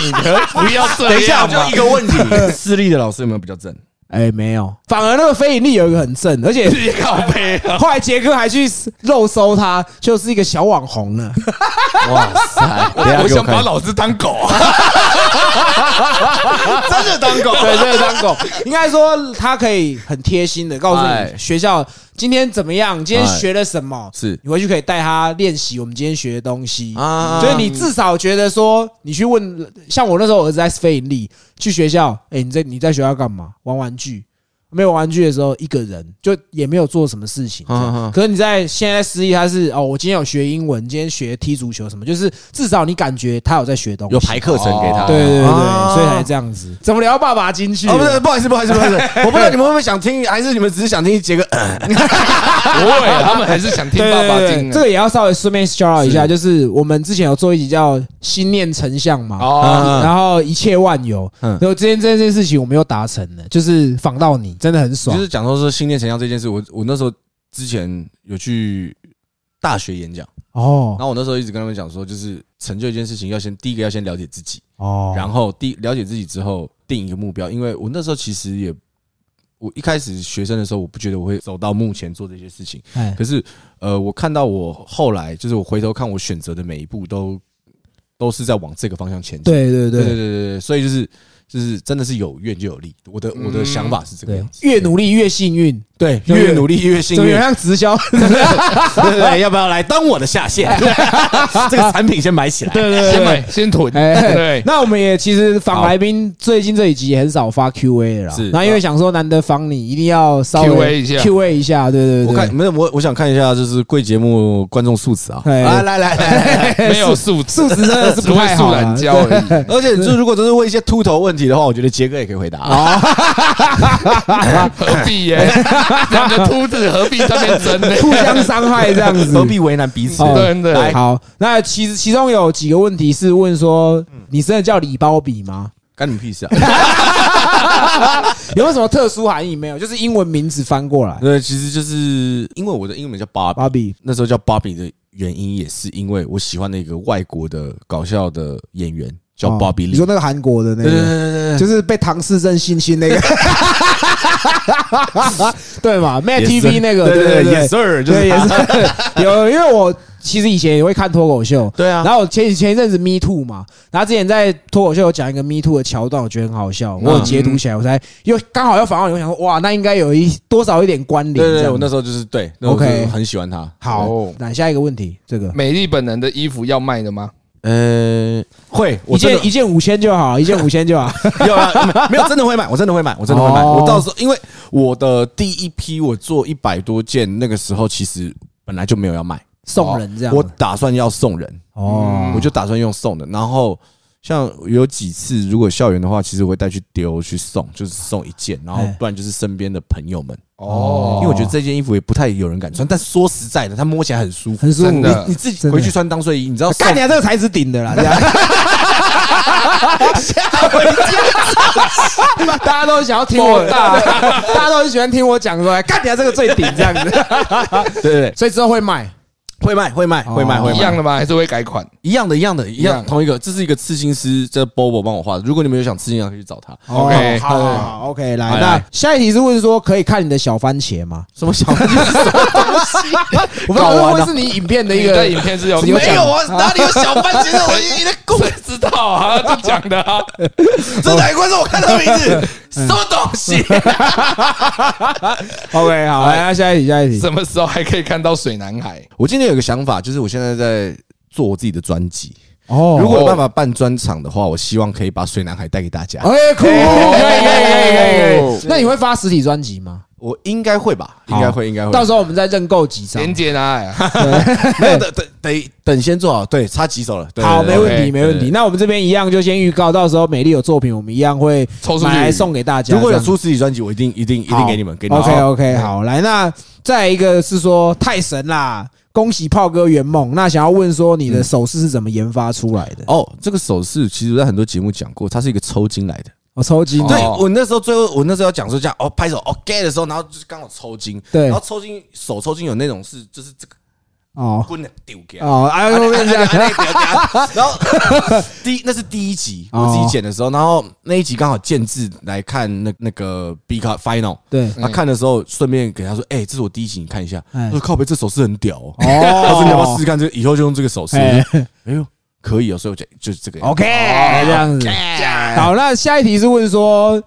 你的不要这等一下，我就一个问题：私立的老师有没有比较正？哎，没有，反而那个非盈利有一个很正，而且 靠背啊，后来杰哥还去肉搜他，就是一个小网红了。哇塞！我想把老师当狗。啊，真的当狗，对，真的当狗，应该说他可以很贴心的告诉哎。你学校今天怎么样，今天学了什么，是。你回去可以带他练习我们今天学的东西。啊。所以你至少觉得说，你去问，像我那时候我儿子在非盈利去学校，哎，你在你在学校干嘛？玩玩具。没有玩具的时候，一个人就也没有做什么事情。可是你在现在私立，他是哦，我今天有学英文，今天学踢足球什么，就是至少你感觉他有在学东西，有排课程给他。对对对对，啊所以才这样子。怎么聊爸爸进去？哦，不是，不好意思，不好意思，不好意思，我不知道你们会不会想听，还是你们只是想听杰哥？不会啊，他们还是想听爸爸对对。对，经这个也要稍微顺便 shout out 一下，就是我们之前有做一集叫“心念成像”嘛，哦，然后一切万有，嗯。然后今天这件事情我们又达成了，就是访到你，真的很爽，就是讲说说心念成像这件事。我我那时候之前有去大学演讲。哦，然后我那时候一直跟他们讲说，就是成就一件事情要先第一个要先了解自己。哦，然后第了解自己之后定一个目标。因为我那时候其实也，我一开始学生的时候我不觉得我会走到目前做这些事情，可是呃，我看到我后来就是我回头看我选择的每一步都都是在往这个方向前进，对。对对对对对，所以就是。就是真的是有愿就有利。我的我的想法是这个样，子，越努力越幸运，对对越努力越幸运怎么有。像直销？对对对，要不要来当我的下线？这个产品先买起来。对对先买先囤，哎，对，那我们也其实访来宾最近这一集也很少发 Q&A 的啦，是那因为想说难得访你，一定要稍微 Q&A 一下 Q&A 一下，对对对，我看没有我我想看一下，就是贵节目观众素质啊！哎来来来来，没有素质，素质真的是只会素不太好啊懒教而且就如果真是问一些秃头问题的话，我觉得杰哥也可以回答。何必耶？两个秃子何必这边争呢？互相伤害这样子，何必为难彼此？哦真的，好，那其实其中有几个问题是问说，你真的叫李包比吗？干你屁事啊！有没有什么特殊含义？没有，就是英文名字翻过来对，其实就是因为我的英文名叫 Bob，芭比。那时候叫 Bobby 的原因也是因为我喜欢的一个外国的搞笑的演员叫哦 Bobby 你说。那个韩国的那对对个，对对对，就是被唐氏症性侵 那个，对嘛？Matt TV 那个，对对对 Yes sir，就是，也是他是有，因为我其实以前也会看脱口秀，对啊。然后我前前一阵子 Me Too 嘛，然后之前在脱口秀有讲一个 Me Too 的桥段，我觉得很好笑，我有截图起来，我才又刚好要访问你，我想说哇，那应该有一多少一点关联，对我那时候就是对 OK 那我就很喜欢他。好哦，那下一个问题，这个？美丽本人的衣服要卖的吗？呃，会，一真的件一件五千就好，一件五千就好，有啊，没有真的会买，我真的会买，我真的会买。哦我到时候因为我的第一批我做一百多件，那个时候其实本来就没有要卖，送人这样，我打算要送人，哦我就打算用送的。然后像有几次，如果校园的话，其实我会带去丢去送，就是送一件，然后哎不然就是身边的朋友们，哦因为我觉得这件衣服也不太有人敢穿。但是说实在的，它摸起来很舒服。很舒服你。你自己回去穿当睡衣，你知道送干你啊，这个材质顶的啦，这样。大家都想要听我，大大家都很喜欢听我讲说，干你啊，这个最顶这样子。对 对对，所以之后会卖，会卖会卖会卖哦会卖一样的吗？还是会改款？一样的，一样的，一样，同一个。这是一个刺青师，这 Bobo 帮我画的。如果你们有想刺青的，可以去找他。OK 哦好，OK，来，那下一题是问说，可以看你的小番茄吗？什么小？我不知道，会不会是你影片的一你的个影片是有没有啊，哪里有小番茄的？我你的公谁知道啊？就讲的啊，这哪一关是我看到名字？什么东西？OK，好，来，那下一题，下一题。什么时候还可以看到水男孩？我今天有个想法，就是我现在在做我自己的专辑。哦如果有办法办专场的话，我希望可以把水男孩带给大家。可以，可以，可以，可以，哦可以。那你会发实体专辑吗？我应该会吧，应该会，应该会。到时候我们再认购几张。连接哪里啊？没有等等等等先做好，对，差几首了。对好，没问题，没问题。那我们这边一样就先预告，到时候美丽有作品，我们一样会抽出来送给大家。如果有出实体专辑，我一定一定一定给你们，给你们。OK OK，好，来，那再一个是说太神啦，恭喜炮哥圆梦。那想要问说你的手势是怎么研发出来的？哦，这个手势其实在很多节目讲过，它是一个抽筋来的。我抽筋，对哦。我那时候最后我那时候要讲说这样哦拍手哦 get 的时候，然后就是刚好抽筋，对。然后抽筋手抽筋有那种是就是这个哦。棍的丢给他。哦，然后第一那是第一集哦。我自己剪的时候，然后那一集刚好建制来看那那个 B 卡 Final，对，他看的时候顺便给他说，哎，这是我第一集，你看一下。哎。他说靠北这手势很屌哦，哦。他说你要不要试试看？这以后就用这个手势。哎呦可以哦，所以我就就是这个样子。OK，这样子。好，那下一题是问说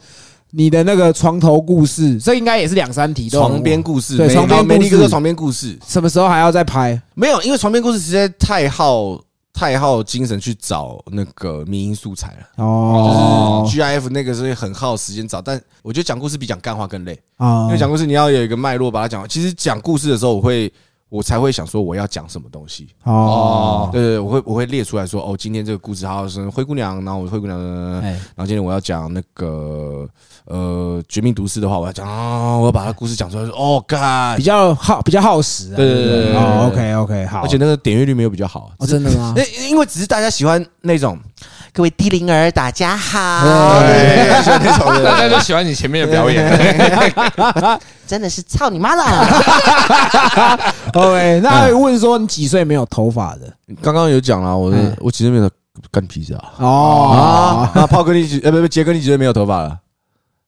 你的那个床头故事，这应该也是两三题都有床边故事，对没床边故事没一个说床边故事，什么时候还要再拍？没有，因为床边故事实在太耗太耗精神去找那个迷因素材了。哦就是 GIF 那个是很耗时间找，但我觉得讲故事比讲干话更累，啊因为讲故事你要有一个脉络把它讲完。其实讲故事的时候，我会我才会想说我要讲什么东西。哦，对对对，我会我会列出来说，哦，今天这个故事好是灰姑娘，然后我灰姑娘，然哎后今天我要讲那个呃绝命毒师的话，我要讲啊，我要把它故事讲出来，说哦，God，比，较耗比较耗时啊。对对对对对哦，OK OK，好。而且那个点阅率没有比较好，哦，真的吗？因因为只是大家喜欢那种，各位低龄儿，大家好。大家就喜欢你前面的表演。真的是操你妈啦！OK，那还有问说你几岁没有头发的？刚刚有讲了，我我其实没有干皮子啊哦啊，那 炮哥你几呃不不杰哥你几岁没有头发了？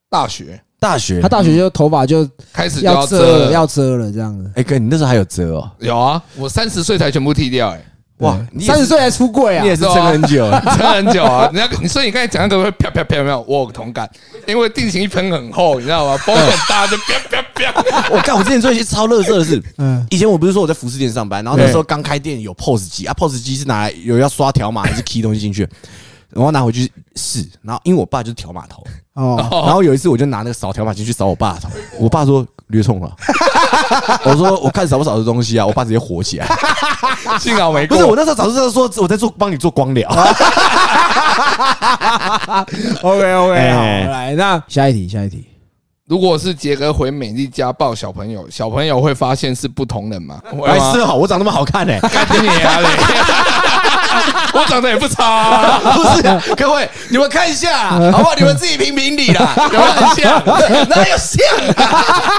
大学大学他大学就头发就开始就要遮了，遮了，要遮了这样子。哎哥，你那时候还有遮哦？有啊，我三十岁才全部剃掉，哎，哇，你也三十岁才出柜啊你！也是撑很久。撑很久啊。人 家你说你刚才讲那个会啪啪啪，有没有？我有同感，因为定型一喷很厚，你知道吗？风很大就啪啪啪。我看我之前做一些超乐色的事。嗯，以前我不是说我在服饰店上班，然后那时候刚开店有 POS 机啊，POS 机是拿来有要刷条码还是 key 东西进去，然后拿回去试，然后因为我爸就是条码头，哦，然后有一次我就拿那个扫条码机去扫我爸的头，我爸说略冲了，我说我看扫不扫的东西啊，我爸直接火起来，幸好没过。不是我那时候早知道说我在做帮你做光疗，OK OK，好，哎来，那下一题，下一题。如果是杰哥回美丽家抱小朋友，小朋友会发现是不同人吗？还是好，我长那么好看呢、干你啊嘞！我长得也不差啊，不是，各位你们看一下，好不好？你们自己评评理啦，有没有很像？哪有像、啊？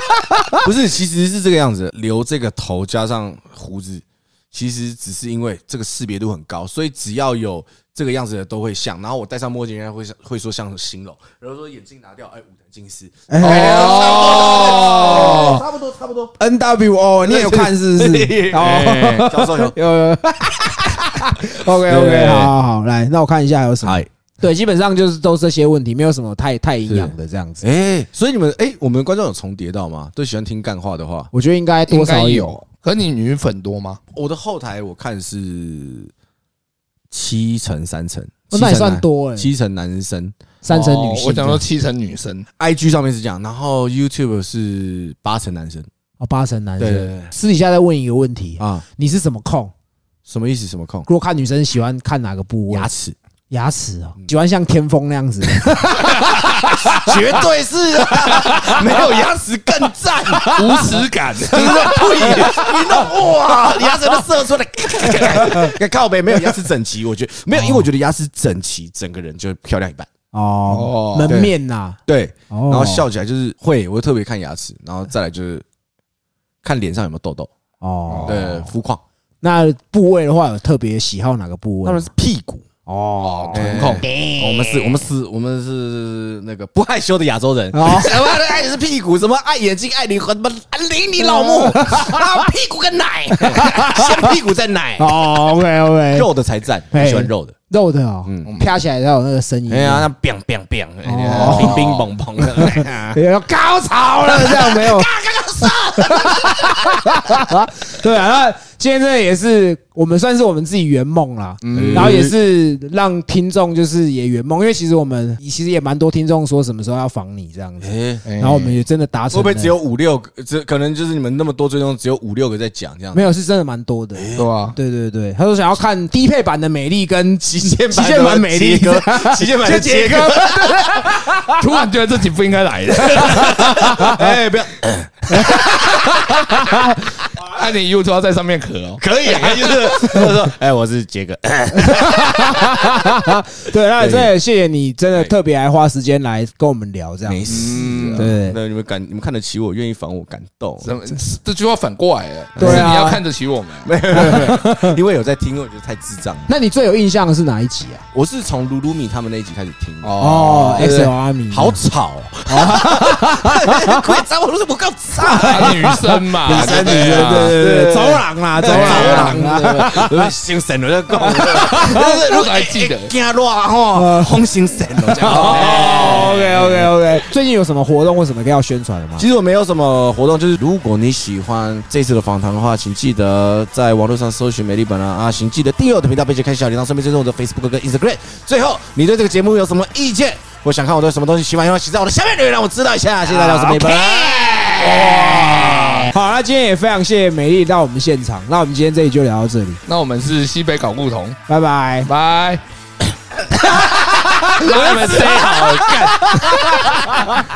不是，其实是这个样子，留这个头加上胡子，其实只是因为这个识别度很高，所以只要有这个样子的都会像。然后我戴上墨镜，人家会像会说像新楼，然后说眼镜拿掉，哎，五层近视。哦，差不多，差不多。N W O，你也有看是不是？教授有。有有。OK OK，好好好，来，那我看一下有什么。嗨，对，基本上就是都是这些问题，没有什么太太营养的这样子。哎，所以你们哎，我们观众有重叠到吗？都喜欢听干话的话，我觉得应该多少有。有。可你女粉多吗？我的后台我看是七成三成，哦那也算多哎，七成男生三成女性。哦我讲说七成女生，，IG 上面是这样，然后 YouTube 是八成男生。哦，八成男生。对对对私底下再问一个问题，啊，你是什么控？什么意思？什么控？如果看女生喜欢看哪个部位？牙齿，牙齿哦，喜欢像天风那样子的。绝对是啊，没有牙齿更赞。无耻感。你说呸！你弄哇，牙齿都射出来，靠背没有牙齿整齐，我觉得没有，因为我觉得牙齿整齐，整个人就漂亮一半。哦，哦门面呐。对，哦，然后笑起来就是会，我会特别看牙齿，然后再来就是看脸上有没有痘痘，哦，对，肤况。那部位的话，有特别喜好哪个部位他？们是屁股。哦瞳控我们是，我们是，我们是那个不害羞的亚洲人。哦。什么？爱的是屁股，什么？爱眼睛，爱灵魂，什么？灵你老母。啊，屁股跟奶，先屁股再奶，哦，OK OK，肉的才赞，我喜欢肉的。肉的哦，嗯。啪起来才有那个声音。哎呀，那 biang biang biang，哦。冰冰砰砰的。对，要高潮了，这样没有。对啊，那今天这也是我们算是我们自己圆梦啦，嗯然后也是让听众就是也圆梦，因为其实我们其实也蛮多听众说什么时候要访你这样子，哎，哎然后我们也真的达成。会不会只有五六个？只可能就是你们那么多追踪，只有五六个在讲这样。没有？是真的蛮多的。对吧？对对对，他说想要看低配版的美丽跟旗舰旗舰版美丽哥，旗舰版的杰哥，突然觉得自己不应该来的。哎，不要，那你 YouTube 要在上面咳哦。可以啊，就是就是说，哎，我是杰哥，对，那真的谢谢你，真的特别来花时间来跟我们聊这样。没事。对那你们感，你们看得起我，愿意防我，感动。怎么这句话反过来了？对啊你要看得起我们。因为有在听，我觉得太智障了。那你最有印象的是哪一集啊？我是从鲁鲁米他们那一集开始听的，哦对对，X L 阿米，好吵哦！快找我，我够吵。啊女生嘛，女生女生，对对对，走廊啦，走廊啦，啊，心神了就够。我还记得惊乱吼，红心神了这样。哦，OK OK OK，最近有什么活动或什么要宣传的吗？其实我没有什么活动，就是如果你喜欢这次的访谈的话，请记得在网络上搜寻美丽本啊啊，请记得订阅我的频道，并且开小铃铛，顺便追踪我的 Facebook 跟 Instagram。最后，你对。这个节目有什么意见，我想看我对什么东西喜欢的话，请在我的下面留言，让我知道一下。谢谢大家，我是美丽本。好，那今天也非常谢谢美丽到我们现场，那我们今天这里就聊到这里，那我们是西北搞故同，拜拜。拜。把你们 say 好了，干。